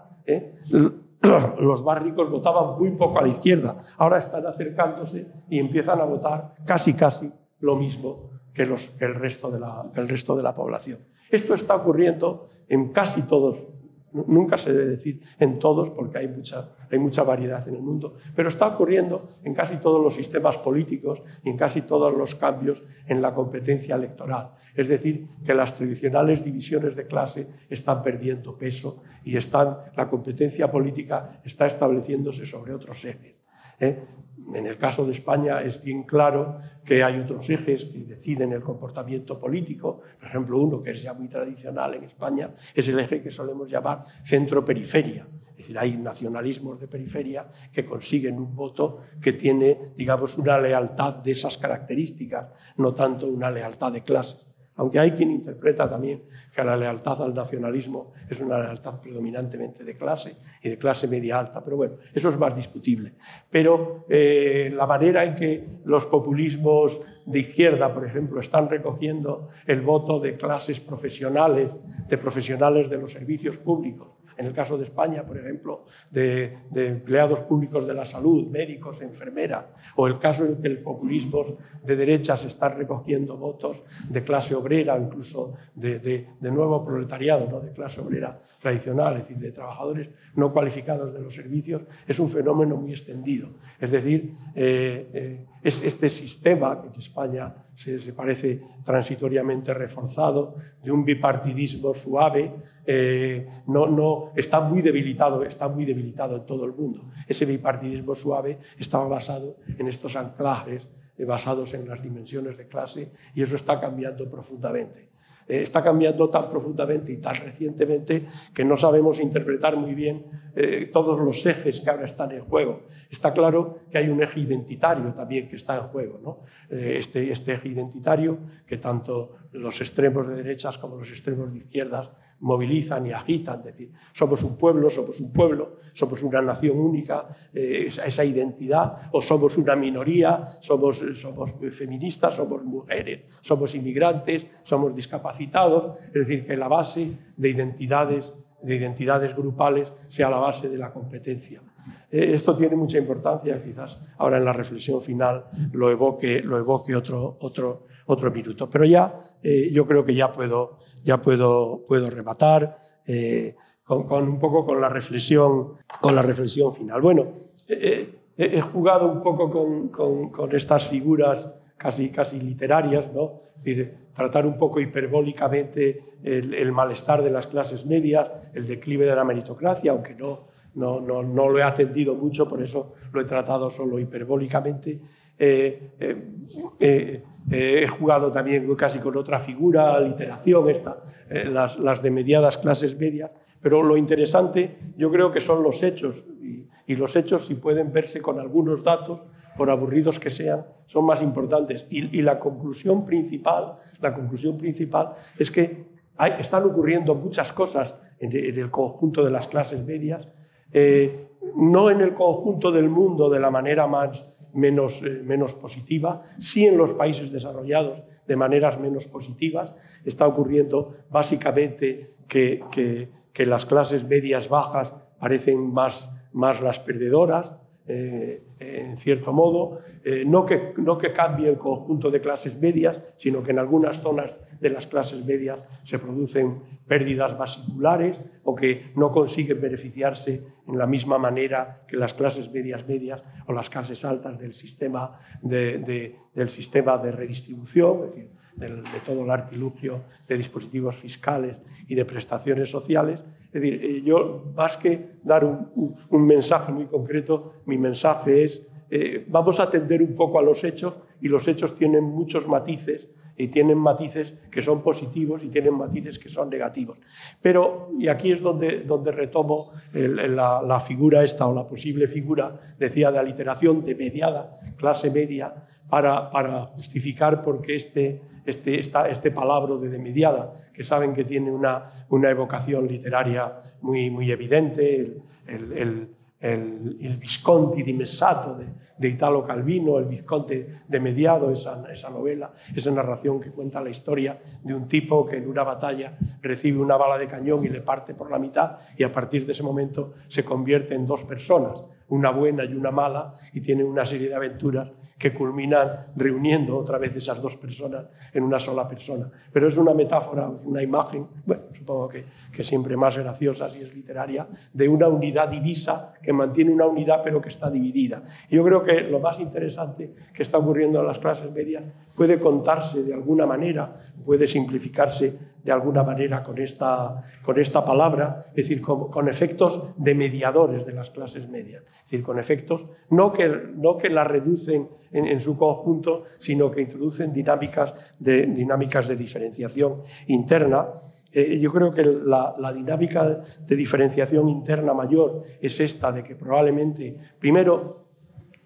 Speaker 2: (clears throat) los barricos votaban muy poco a la izquierda. Ahora están acercándose y empiezan a votar casi, casi lo mismo que el, resto de la, que el resto de la población. Esto está ocurriendo en casi todos Nunca se debe decir en todos porque hay mucha, hay mucha variedad en el mundo, pero está ocurriendo en casi todos los sistemas políticos y en casi todos los cambios en la competencia electoral. Es decir, que las tradicionales divisiones de clase están perdiendo peso y están, la competencia política está estableciéndose sobre otros ejes. ¿Eh? En el caso de España es bien claro que hay otros ejes que deciden el comportamiento político. Por ejemplo, uno que es ya muy tradicional en España es el eje que solemos llamar centro-periferia. Es decir, hay nacionalismos de periferia que consiguen un voto que tiene, digamos, una lealtad de esas características, no tanto una lealtad de clases. Aunque hay quien interpreta también que la lealtad al nacionalismo es una lealtad predominantemente de clase y de clase media alta, pero bueno, eso es más discutible. Pero eh, la manera en que los populismos de izquierda, por ejemplo, están recogiendo el voto de clases profesionales, de profesionales de los servicios públicos, en el caso de España, por ejemplo, de, empleados públicos de la salud, médicos, enfermeras, o el caso en que el populismo de derechas está recogiendo votos de clase obrera, incluso de, nuevo proletariado, ¿no? de clase obrera tradicional, es decir, de trabajadores no cualificados de los servicios, es un fenómeno muy extendido. Es decir, eh, eh, es este sistema que en España se, parece transitoriamente reforzado, de un bipartidismo suave, eh, no, no, está muy debilitado, está muy debilitado en todo el mundo. Ese bipartidismo suave estaba basado en estos anclajes basados en las dimensiones de clase y eso está cambiando profundamente. Eh, está cambiando tan profundamente y tan recientemente que no sabemos interpretar muy bien eh, todos los ejes que ahora están en juego. Está claro que hay un eje identitario también que está en juego. ¿no? Eh, este, este eje identitario que tanto los extremos de derechas como los extremos de izquierdas movilizan y agitan, es decir, somos un pueblo, somos un pueblo, somos una nación única, esa, identidad, o somos una minoría, somos, somos feministas, somos mujeres, somos inmigrantes, somos discapacitados, es decir, que la base de identidades, de identidades grupales sea la base de la competencia. Eh, esto tiene mucha importancia, quizás ahora en la reflexión final lo evoque, lo evoque otro, otro, otro minuto, pero ya eh, yo creo que ya puedo ya puedo, puedo rematar eh, con, un poco con la reflexión, con la reflexión final. Bueno, he jugado un poco con, con, estas figuras casi, casi literarias, ¿no? decir, tratar un poco hiperbólicamente el, malestar de las clases medias, el declive de la meritocracia, aunque no, no, no, no, lo he atendido mucho, por eso lo he tratado solo hiperbólicamente. Eh, eh, eh, he jugado también casi con otra figura, literación, esta, las, las, de mediadas clases medias, pero lo interesante yo creo que son los hechos, y, los hechos si pueden verse con algunos datos, por aburridos que sean, son más importantes. Y, la conclusión principal, la conclusión principal es que están ocurriendo muchas cosas en, el conjunto de las clases medias, no en el conjunto del mundo de la manera más menos, eh, menos positiva, sí en los países desarrollados de maneras menos positivas. Está ocurriendo básicamente que, que, las clases medias bajas parecen más, más las perdedoras, eh, en cierto modo, eh, no, que, no que cambie el conjunto de clases medias, sino que en algunas zonas de las clases medias se producen pérdidas vasiculares o que no consiguen beneficiarse en la misma manera que las clases medias medias o las clases altas del sistema de, del sistema de redistribución, es decir, de, todo el artilugio de dispositivos fiscales y de prestaciones sociales. Es decir, eh, yo más que dar un, mensaje muy concreto, mi mensaje es eh, vamos a atender un poco a los hechos y los hechos tienen muchos matices y tienen matices que son positivos y tienen matices que son negativos. Pero, y aquí es donde, donde retomo la, la, figura esta o la posible figura, decía, de aliteración de mediada, clase media, para, para justificar por qué este, este, este palabra de demediada, que saben que tiene una, una evocación literaria muy, muy evidente, el el, el Visconti di Messato de, de, Italo Calvino, el Visconte de Mediado, esa, esa, novela, esa narración que cuenta la historia de un tipo que en una batalla recibe una bala de cañón y le parte por la mitad y a partir de ese momento se convierte en dos personas, una buena y una mala, y tiene una serie de aventuras que culminan reuniendo otra vez esas dos personas en una sola persona. Pero es una metáfora, una imagen, bueno, supongo que, que, siempre más graciosa si es literaria, de una unidad divisa que mantiene una unidad pero que está dividida. Yo creo que lo más interesante que está ocurriendo en las clases medias puede contarse de alguna manera, puede simplificarse de alguna manera con esta, con esta palabra, es decir, con, efectos de mediadores de las clases medias, es decir, con efectos no que, no que la reducen en, en, su conjunto, sino que introducen dinámicas de, dinámicas de diferenciación interna. Eh, yo creo que la, dinámica de diferenciación interna mayor es esta, de que probablemente, primero,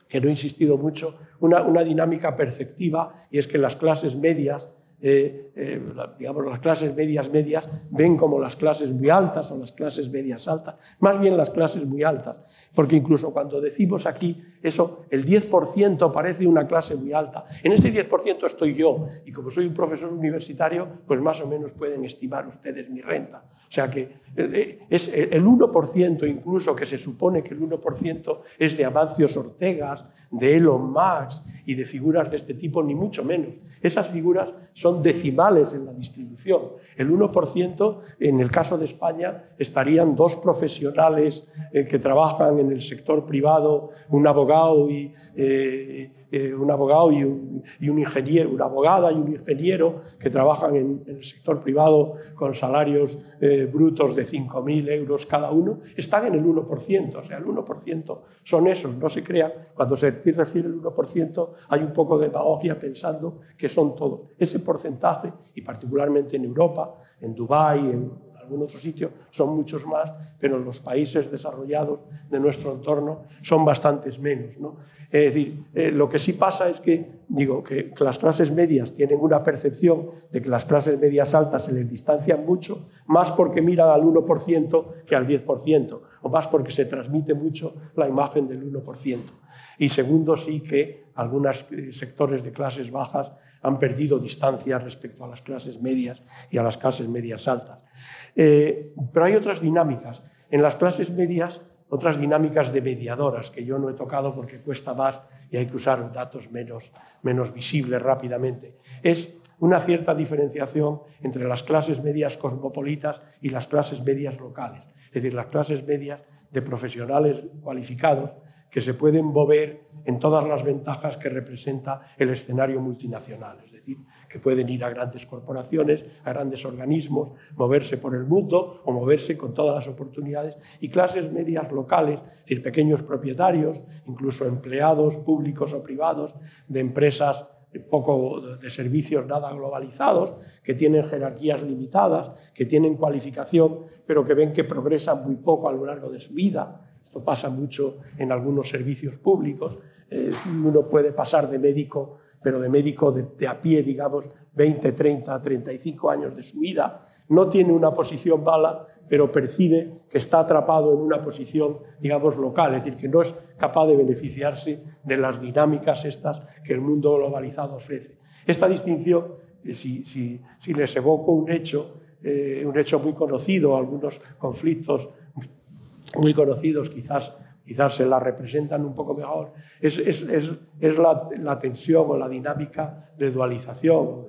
Speaker 2: que no he insistido mucho, una dinámica perceptiva, y es que las clases medias eh, eh, digamos, las clases medias medias ven como las clases muy altas o las clases medias altas, más bien las clases muy altas, porque incluso cuando decimos aquí eso, el 10% parece una clase muy alta. En este 10% estoy yo, y como soy un profesor universitario, pues más o menos pueden estimar ustedes mi renta. O sea que eh, es el 1% incluso, que se supone que el 1% es de Amancio Ortegas, de Elon Musk y de figuras de este tipo, ni mucho menos. Esas figuras son decimales en la distribución. El 1%, en el caso de España, estarían dos profesionales eh, que trabajan en el sector privado, un abogado y, eh, eh, un abogado y un, ingeniero, una abogada y un ingeniero que trabajan en, el sector privado con salarios eh, brutos de 5.000 euros cada uno, están en el 1%. O sea, el 1% son esos, no se crean. Cuando se refiere al 1%, hay un poco de demagogia pensando que son todos. Ese porcentaje, y particularmente en Europa, en Dubái, en algún otro sitio son muchos más, pero los países desarrollados de nuestro entorno son bastantes menos. ¿no? Es decir, eh, lo que sí pasa es que, digo, que, las clases medias tienen una percepción de que las clases medias altas se les distancian mucho, más porque miran al 1% que al 10%, o más porque se transmite mucho la imagen del 1%. Y segundo, sí que algunos eh, sectores de clases bajas han perdido distancia respecto a las clases medias y a las clases medias altas. Eh, pero hay otras dinámicas. En las clases medias, otras dinámicas de mediadoras que yo no he tocado porque cuesta más y hay que usar datos menos, menos visibles rápidamente. Es una cierta diferenciación entre las clases medias cosmopolitas y las clases medias locales. Es decir, las clases medias de profesionales cualificados que se pueden mover en todas las ventajas que representa el escenario multinacional, es decir, que pueden ir a grandes corporaciones, a grandes organismos, moverse por el mundo o moverse con todas las oportunidades, y clases medias locales, es decir, pequeños propietarios, incluso empleados públicos o privados de empresas poco de servicios nada globalizados, que tienen jerarquías limitadas, que tienen cualificación, pero que ven que progresan muy poco a lo largo de su vida, esto pasa mucho en algunos servicios públicos. Eh, uno puede pasar de médico, pero de médico de, a pie, digamos, 20, 30, 35 años de su vida. No tiene una posición mala, pero percibe que está atrapado en una posición, digamos, local, es decir, que no es capaz de beneficiarse de las dinámicas estas que el mundo globalizado ofrece. Esta distinción, eh, si les evoco un hecho, eh, un hecho muy conocido, algunos conflictos muy conocidos, quizás, quizás se la representan un poco mejor, es, es, es, es la, la, tensión o la dinámica de dualización,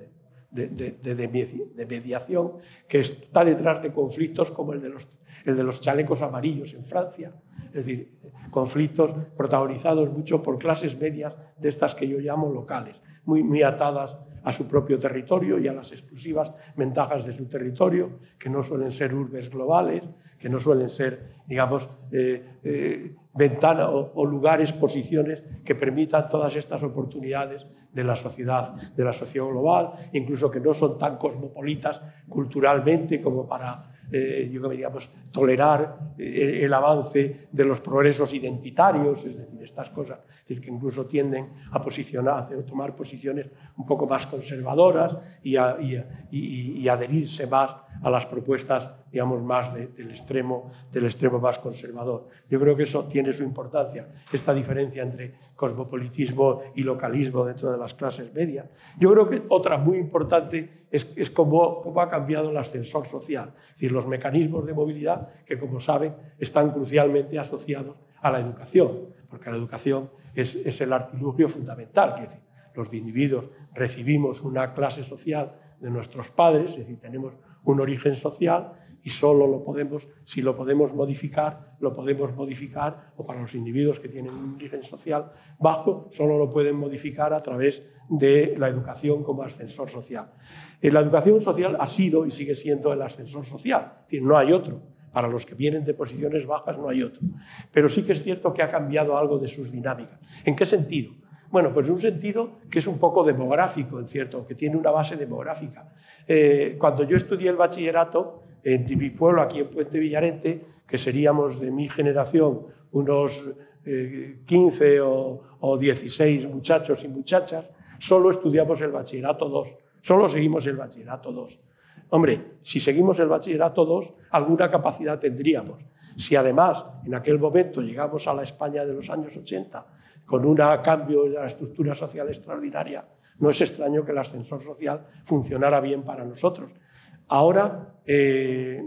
Speaker 2: de, de, de, de, mediación, que está detrás de conflictos como el de, los, el de los chalecos amarillos en Francia. Es decir, conflictos protagonizados mucho por clases medias de estas que yo llamo locales, muy, muy atadas a su propio territorio y a las exclusivas ventajas de su territorio, que no suelen ser urbes globales, que no suelen ser, digamos, eh, eh, ventana o, lugares, posiciones que permitan todas estas oportunidades de la sociedad, de la sociedad global, incluso que no son tan cosmopolitas culturalmente como para eh, digamos, tolerar el avance de los progresos identitarios, es decir, estas cosas, es decir, que incluso tienden a posicionar, a tomar posiciones un poco más conservadoras y, y adherirse más a las propuestas, digamos, más del, extremo, del extremo más conservador. Yo creo que eso tiene su importancia, esta diferencia entre cosmopolitismo y localismo dentro de las clases medias. Yo creo que otra muy importante es, es cómo, cómo, ha cambiado el ascensor social, es decir, los mecanismos de movilidad que, como saben, están crucialmente asociados a la educación, porque la educación es, es el artilugio fundamental, es decir, los individuos recibimos una clase social de nuestros padres, es decir, tenemos un origen social y solo lo podemos, si lo podemos modificar, lo podemos modificar, o para los individuos que tienen un origen social bajo, solo lo pueden modificar a través de la educación como ascensor social. Eh, la educación social ha sido y sigue siendo el ascensor social, es decir, no hay otro. Para los que vienen de posiciones bajas no hay otro. Pero sí que es cierto que ha cambiado algo de sus dinámicas. ¿En qué sentido? Bueno, pues en un sentido que es un poco demográfico, en cierto, que tiene una base demográfica. Eh, cuando yo estudié el bachillerato en mi pueblo, aquí en Puente Villarente, que seríamos de mi generación unos 15 eh, o, o 16 muchachos y muchachas, solo estudiamos el bachillerato 2, solo seguimos el bachillerato 2. Hombre, si seguimos el bachillerato 2, alguna capacidad tendríamos. Si además en aquel momento llegamos a la España de los años 80 con un cambio de la estructura social extraordinaria, no es extraño que el ascensor social funcionara bien para nosotros. Ahora, eh,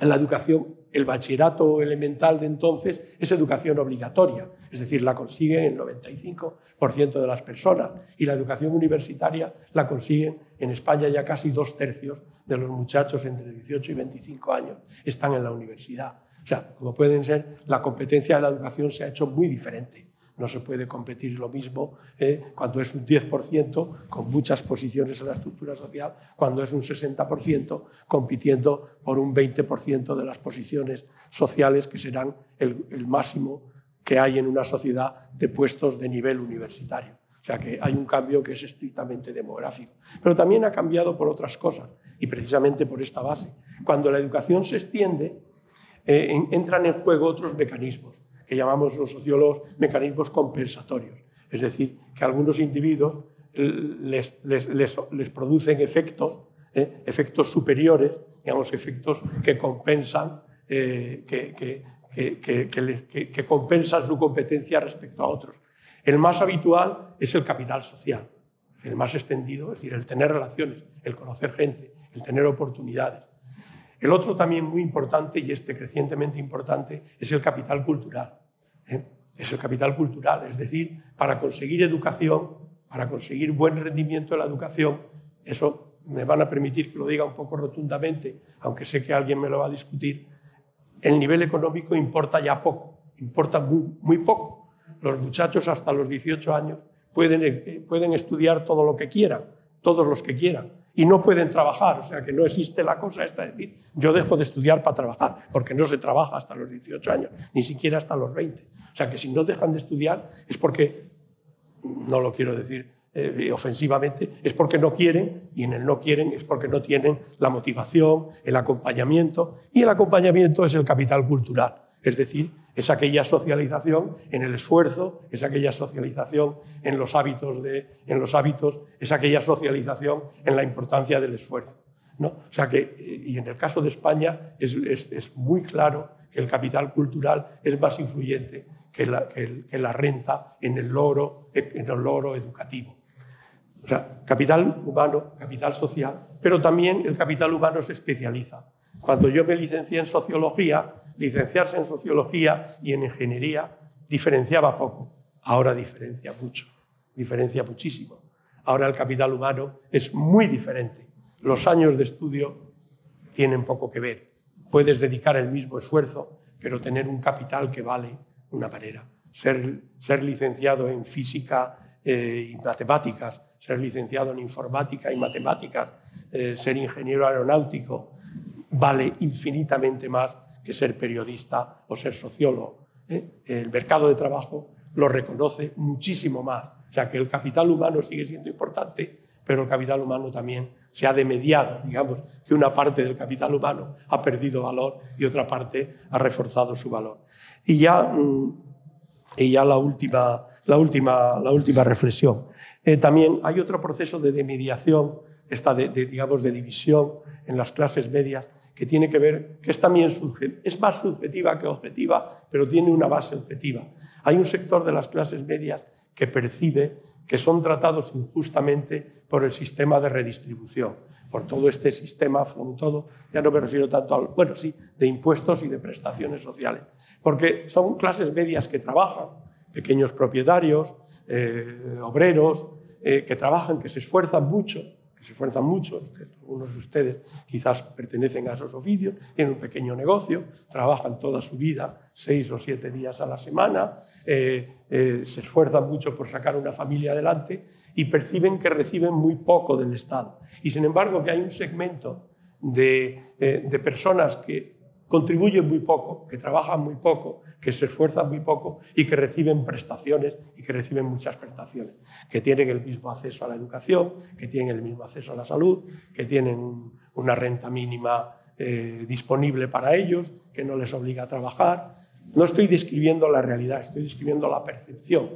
Speaker 2: en la educación, el bachillerato elemental de entonces es educación obligatoria, es decir, la consiguen el 95% de las personas y la educación universitaria la consiguen en España ya casi dos tercios de los muchachos entre 18 y 25 años están en la universidad. O sea, como pueden ser, la competencia de la educación se ha hecho muy diferente. No se puede competir lo mismo eh, cuando es un 10% con muchas posiciones en la estructura social, cuando es un 60% compitiendo por un 20% de las posiciones sociales que serán el, máximo que hay en una sociedad de puestos de nivel universitario. O sea que hay un cambio que es estrictamente demográfico. Pero también ha cambiado por otras cosas y precisamente por esta base. Cuando la educación se extiende, eh, entran en juego otros mecanismos que llamamos los sociólogos mecanismos compensatorios. Es decir, que algunos individuos les, producen efectos, eh, efectos superiores, digamos, efectos que compensan, eh, que, que, compensan su competencia respecto a otros. El más habitual es el capital social, el más extendido, es decir, el tener relaciones, el conocer gente, el tener oportunidades. El otro también muy importante, y este crecientemente importante, es el capital cultural. ¿Eh? Es el capital cultural, es decir, para conseguir educación, para conseguir buen rendimiento de la educación, eso me van a permitir que lo diga un poco rotundamente, aunque sé que alguien me lo va a discutir, el nivel económico importa ya poco, importa muy, poco. Los muchachos hasta los 18 años pueden, eh, pueden estudiar todo lo que quieran, todos los que quieran, y no pueden trabajar, o sea que no existe la cosa esta de decir, yo dejo de estudiar para trabajar, porque no se trabaja hasta los 18 años, ni siquiera hasta los 20. O sea que si no dejan de estudiar es porque, no lo quiero decir eh, ofensivamente, es porque no quieren, y en el no quieren es porque no tienen la motivación, el acompañamiento, y el acompañamiento es el capital cultural, es decir, es aquella socialización en el esfuerzo, es aquella socialización en los hábitos, de, en los hábitos es aquella socialización en la importancia del esfuerzo. ¿no? O sea que, y en el caso de España es, es, muy claro que el capital cultural es más influyente que la, que, la renta en el, logro, en el logro educativo. O sea, capital humano, capital social, pero también el capital humano se especializa. Cuando yo me licencié en sociología, licenciarse en sociología y en ingeniería diferenciaba poco. Ahora diferencia mucho, diferencia muchísimo. Ahora el capital humano es muy diferente. Los años de estudio tienen poco que ver. Puedes dedicar el mismo esfuerzo, pero tener un capital que vale una manera. Ser, ser licenciado en física eh, y matemáticas, ser licenciado en informática y matemáticas, eh, ser ingeniero aeronáutico, vale infinitamente más que ser periodista o ser sociólogo. ¿eh? El mercado de trabajo lo reconoce muchísimo más. O sea que el capital humano sigue siendo importante, pero el capital humano también se ha demediado, digamos que una parte del capital humano ha perdido valor y otra parte ha reforzado su valor. Y ya, mm, y ya la, última, la, última, la última reflexión. Eh, también hay otro proceso de demediación, esta de, digamos, de división en las clases medias, que tiene que ver, que es también es más subjetiva que objetiva, pero tiene una base objetiva. Hay un sector de las clases medias que percibe que son tratados injustamente por el sistema de redistribución, por todo este sistema, sobre todo, ya no me refiero tanto al, bueno, sí, de impuestos y de prestaciones sociales, porque son clases medias que trabajan, pequeños propietarios, eh, obreros, eh, que trabajan, que se esfuerzan mucho, se esfuerzan mucho, algunos de ustedes quizás pertenecen a esos oficios, tienen un pequeño negocio, trabajan toda su vida, seis o siete días a la semana, eh, eh, se esfuerzan mucho por sacar una familia adelante y perciben que reciben muy poco del Estado. Y sin embargo que hay un segmento de, eh, de personas que contribuyen muy poco, que trabajan muy poco, que se esfuerzan muy poco y que reciben prestaciones y que reciben muchas prestaciones, que tienen el mismo acceso a la educación, que tienen el mismo acceso a la salud, que tienen una renta mínima eh, disponible para ellos, que no les obliga a trabajar. No estoy describiendo la realidad, estoy describiendo la percepción.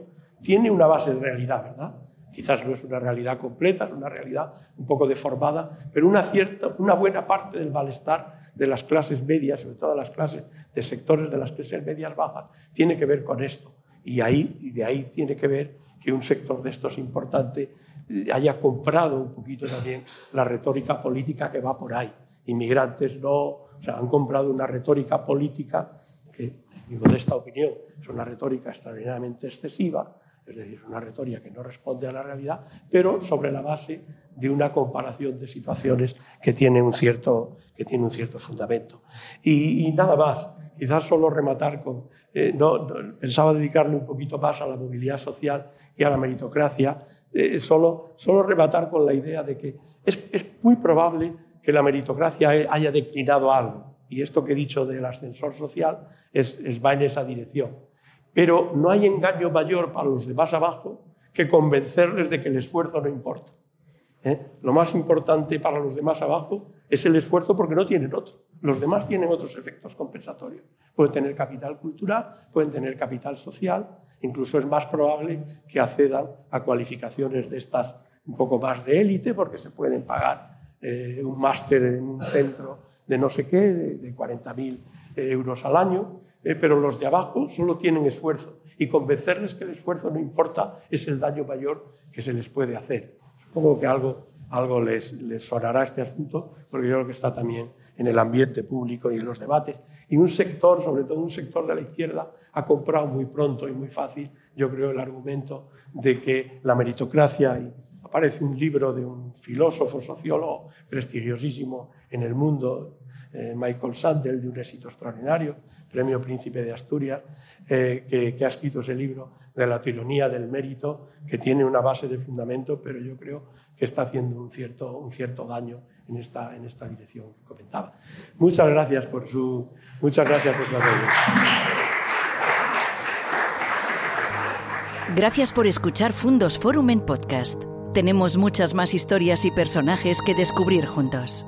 Speaker 2: Tiene una base de realidad, ¿verdad? Quizás no es una realidad completa, es una realidad un poco deformada, pero una, cierta, una buena parte del malestar de las clases medias, sobre todo las clases de sectores de las clases medias bajas, tiene que ver con esto. Y, ahí, y de ahí tiene que ver que un sector de estos importante eh, haya comprado un poquito también la retórica política que va por ahí. Inmigrantes no, o sea, han comprado una retórica política que, en mi esta opinión, es una retórica extraordinariamente excesiva, es decir, una retórica que no responde a la realidad, pero sobre la base de una comparación de situaciones que tiene un cierto, que tiene un cierto fundamento. Y, nada más, quizás solo rematar con... Eh, no, pensaba dedicarle un poquito más a la movilidad social y a la meritocracia, eh, solo, solo rematar con la idea de que es, es muy probable que la meritocracia haya declinado algo. Y esto que he dicho del ascensor social es, va en esa dirección pero no hay engaño mayor para los de más abajo que convencerles de que el esfuerzo no importa. ¿eh? Lo más importante para los de más abajo es el esfuerzo porque no tienen otro. Los demás tienen otros efectos compensatorios. Pueden tener capital cultural, pueden tener capital social, incluso es más probable que accedan a cualificaciones de estas un poco más de élite porque se pueden pagar eh, un máster en un centro de no sé qué, de 40.000 euros al año, eh, pero los de abajo solo tienen esfuerzo y convencerles que el esfuerzo no importa es el daño mayor que se les puede hacer. Supongo que algo, algo les, les sonará este asunto, porque yo creo que está también en el ambiente público y en los debates. Y un sector, sobre todo un sector de la izquierda, ha comprado muy pronto y muy fácil, yo creo, el argumento de que la meritocracia, y aparece un libro de un filósofo, sociólogo prestigiosísimo en el mundo, eh, Michael Sandel, de un éxito extraordinario, Premio Príncipe de Asturias, eh, que, ha escrito ese libro de la tironía del mérito, que tiene una base de fundamento, pero yo creo que está haciendo un cierto, un cierto daño en esta, en esta dirección que comentaba. Muchas gracias por su, muchas gracias por su atención.
Speaker 3: Gracias por escuchar Fundos Forum en podcast. Tenemos muchas más historias y personajes que descubrir juntos.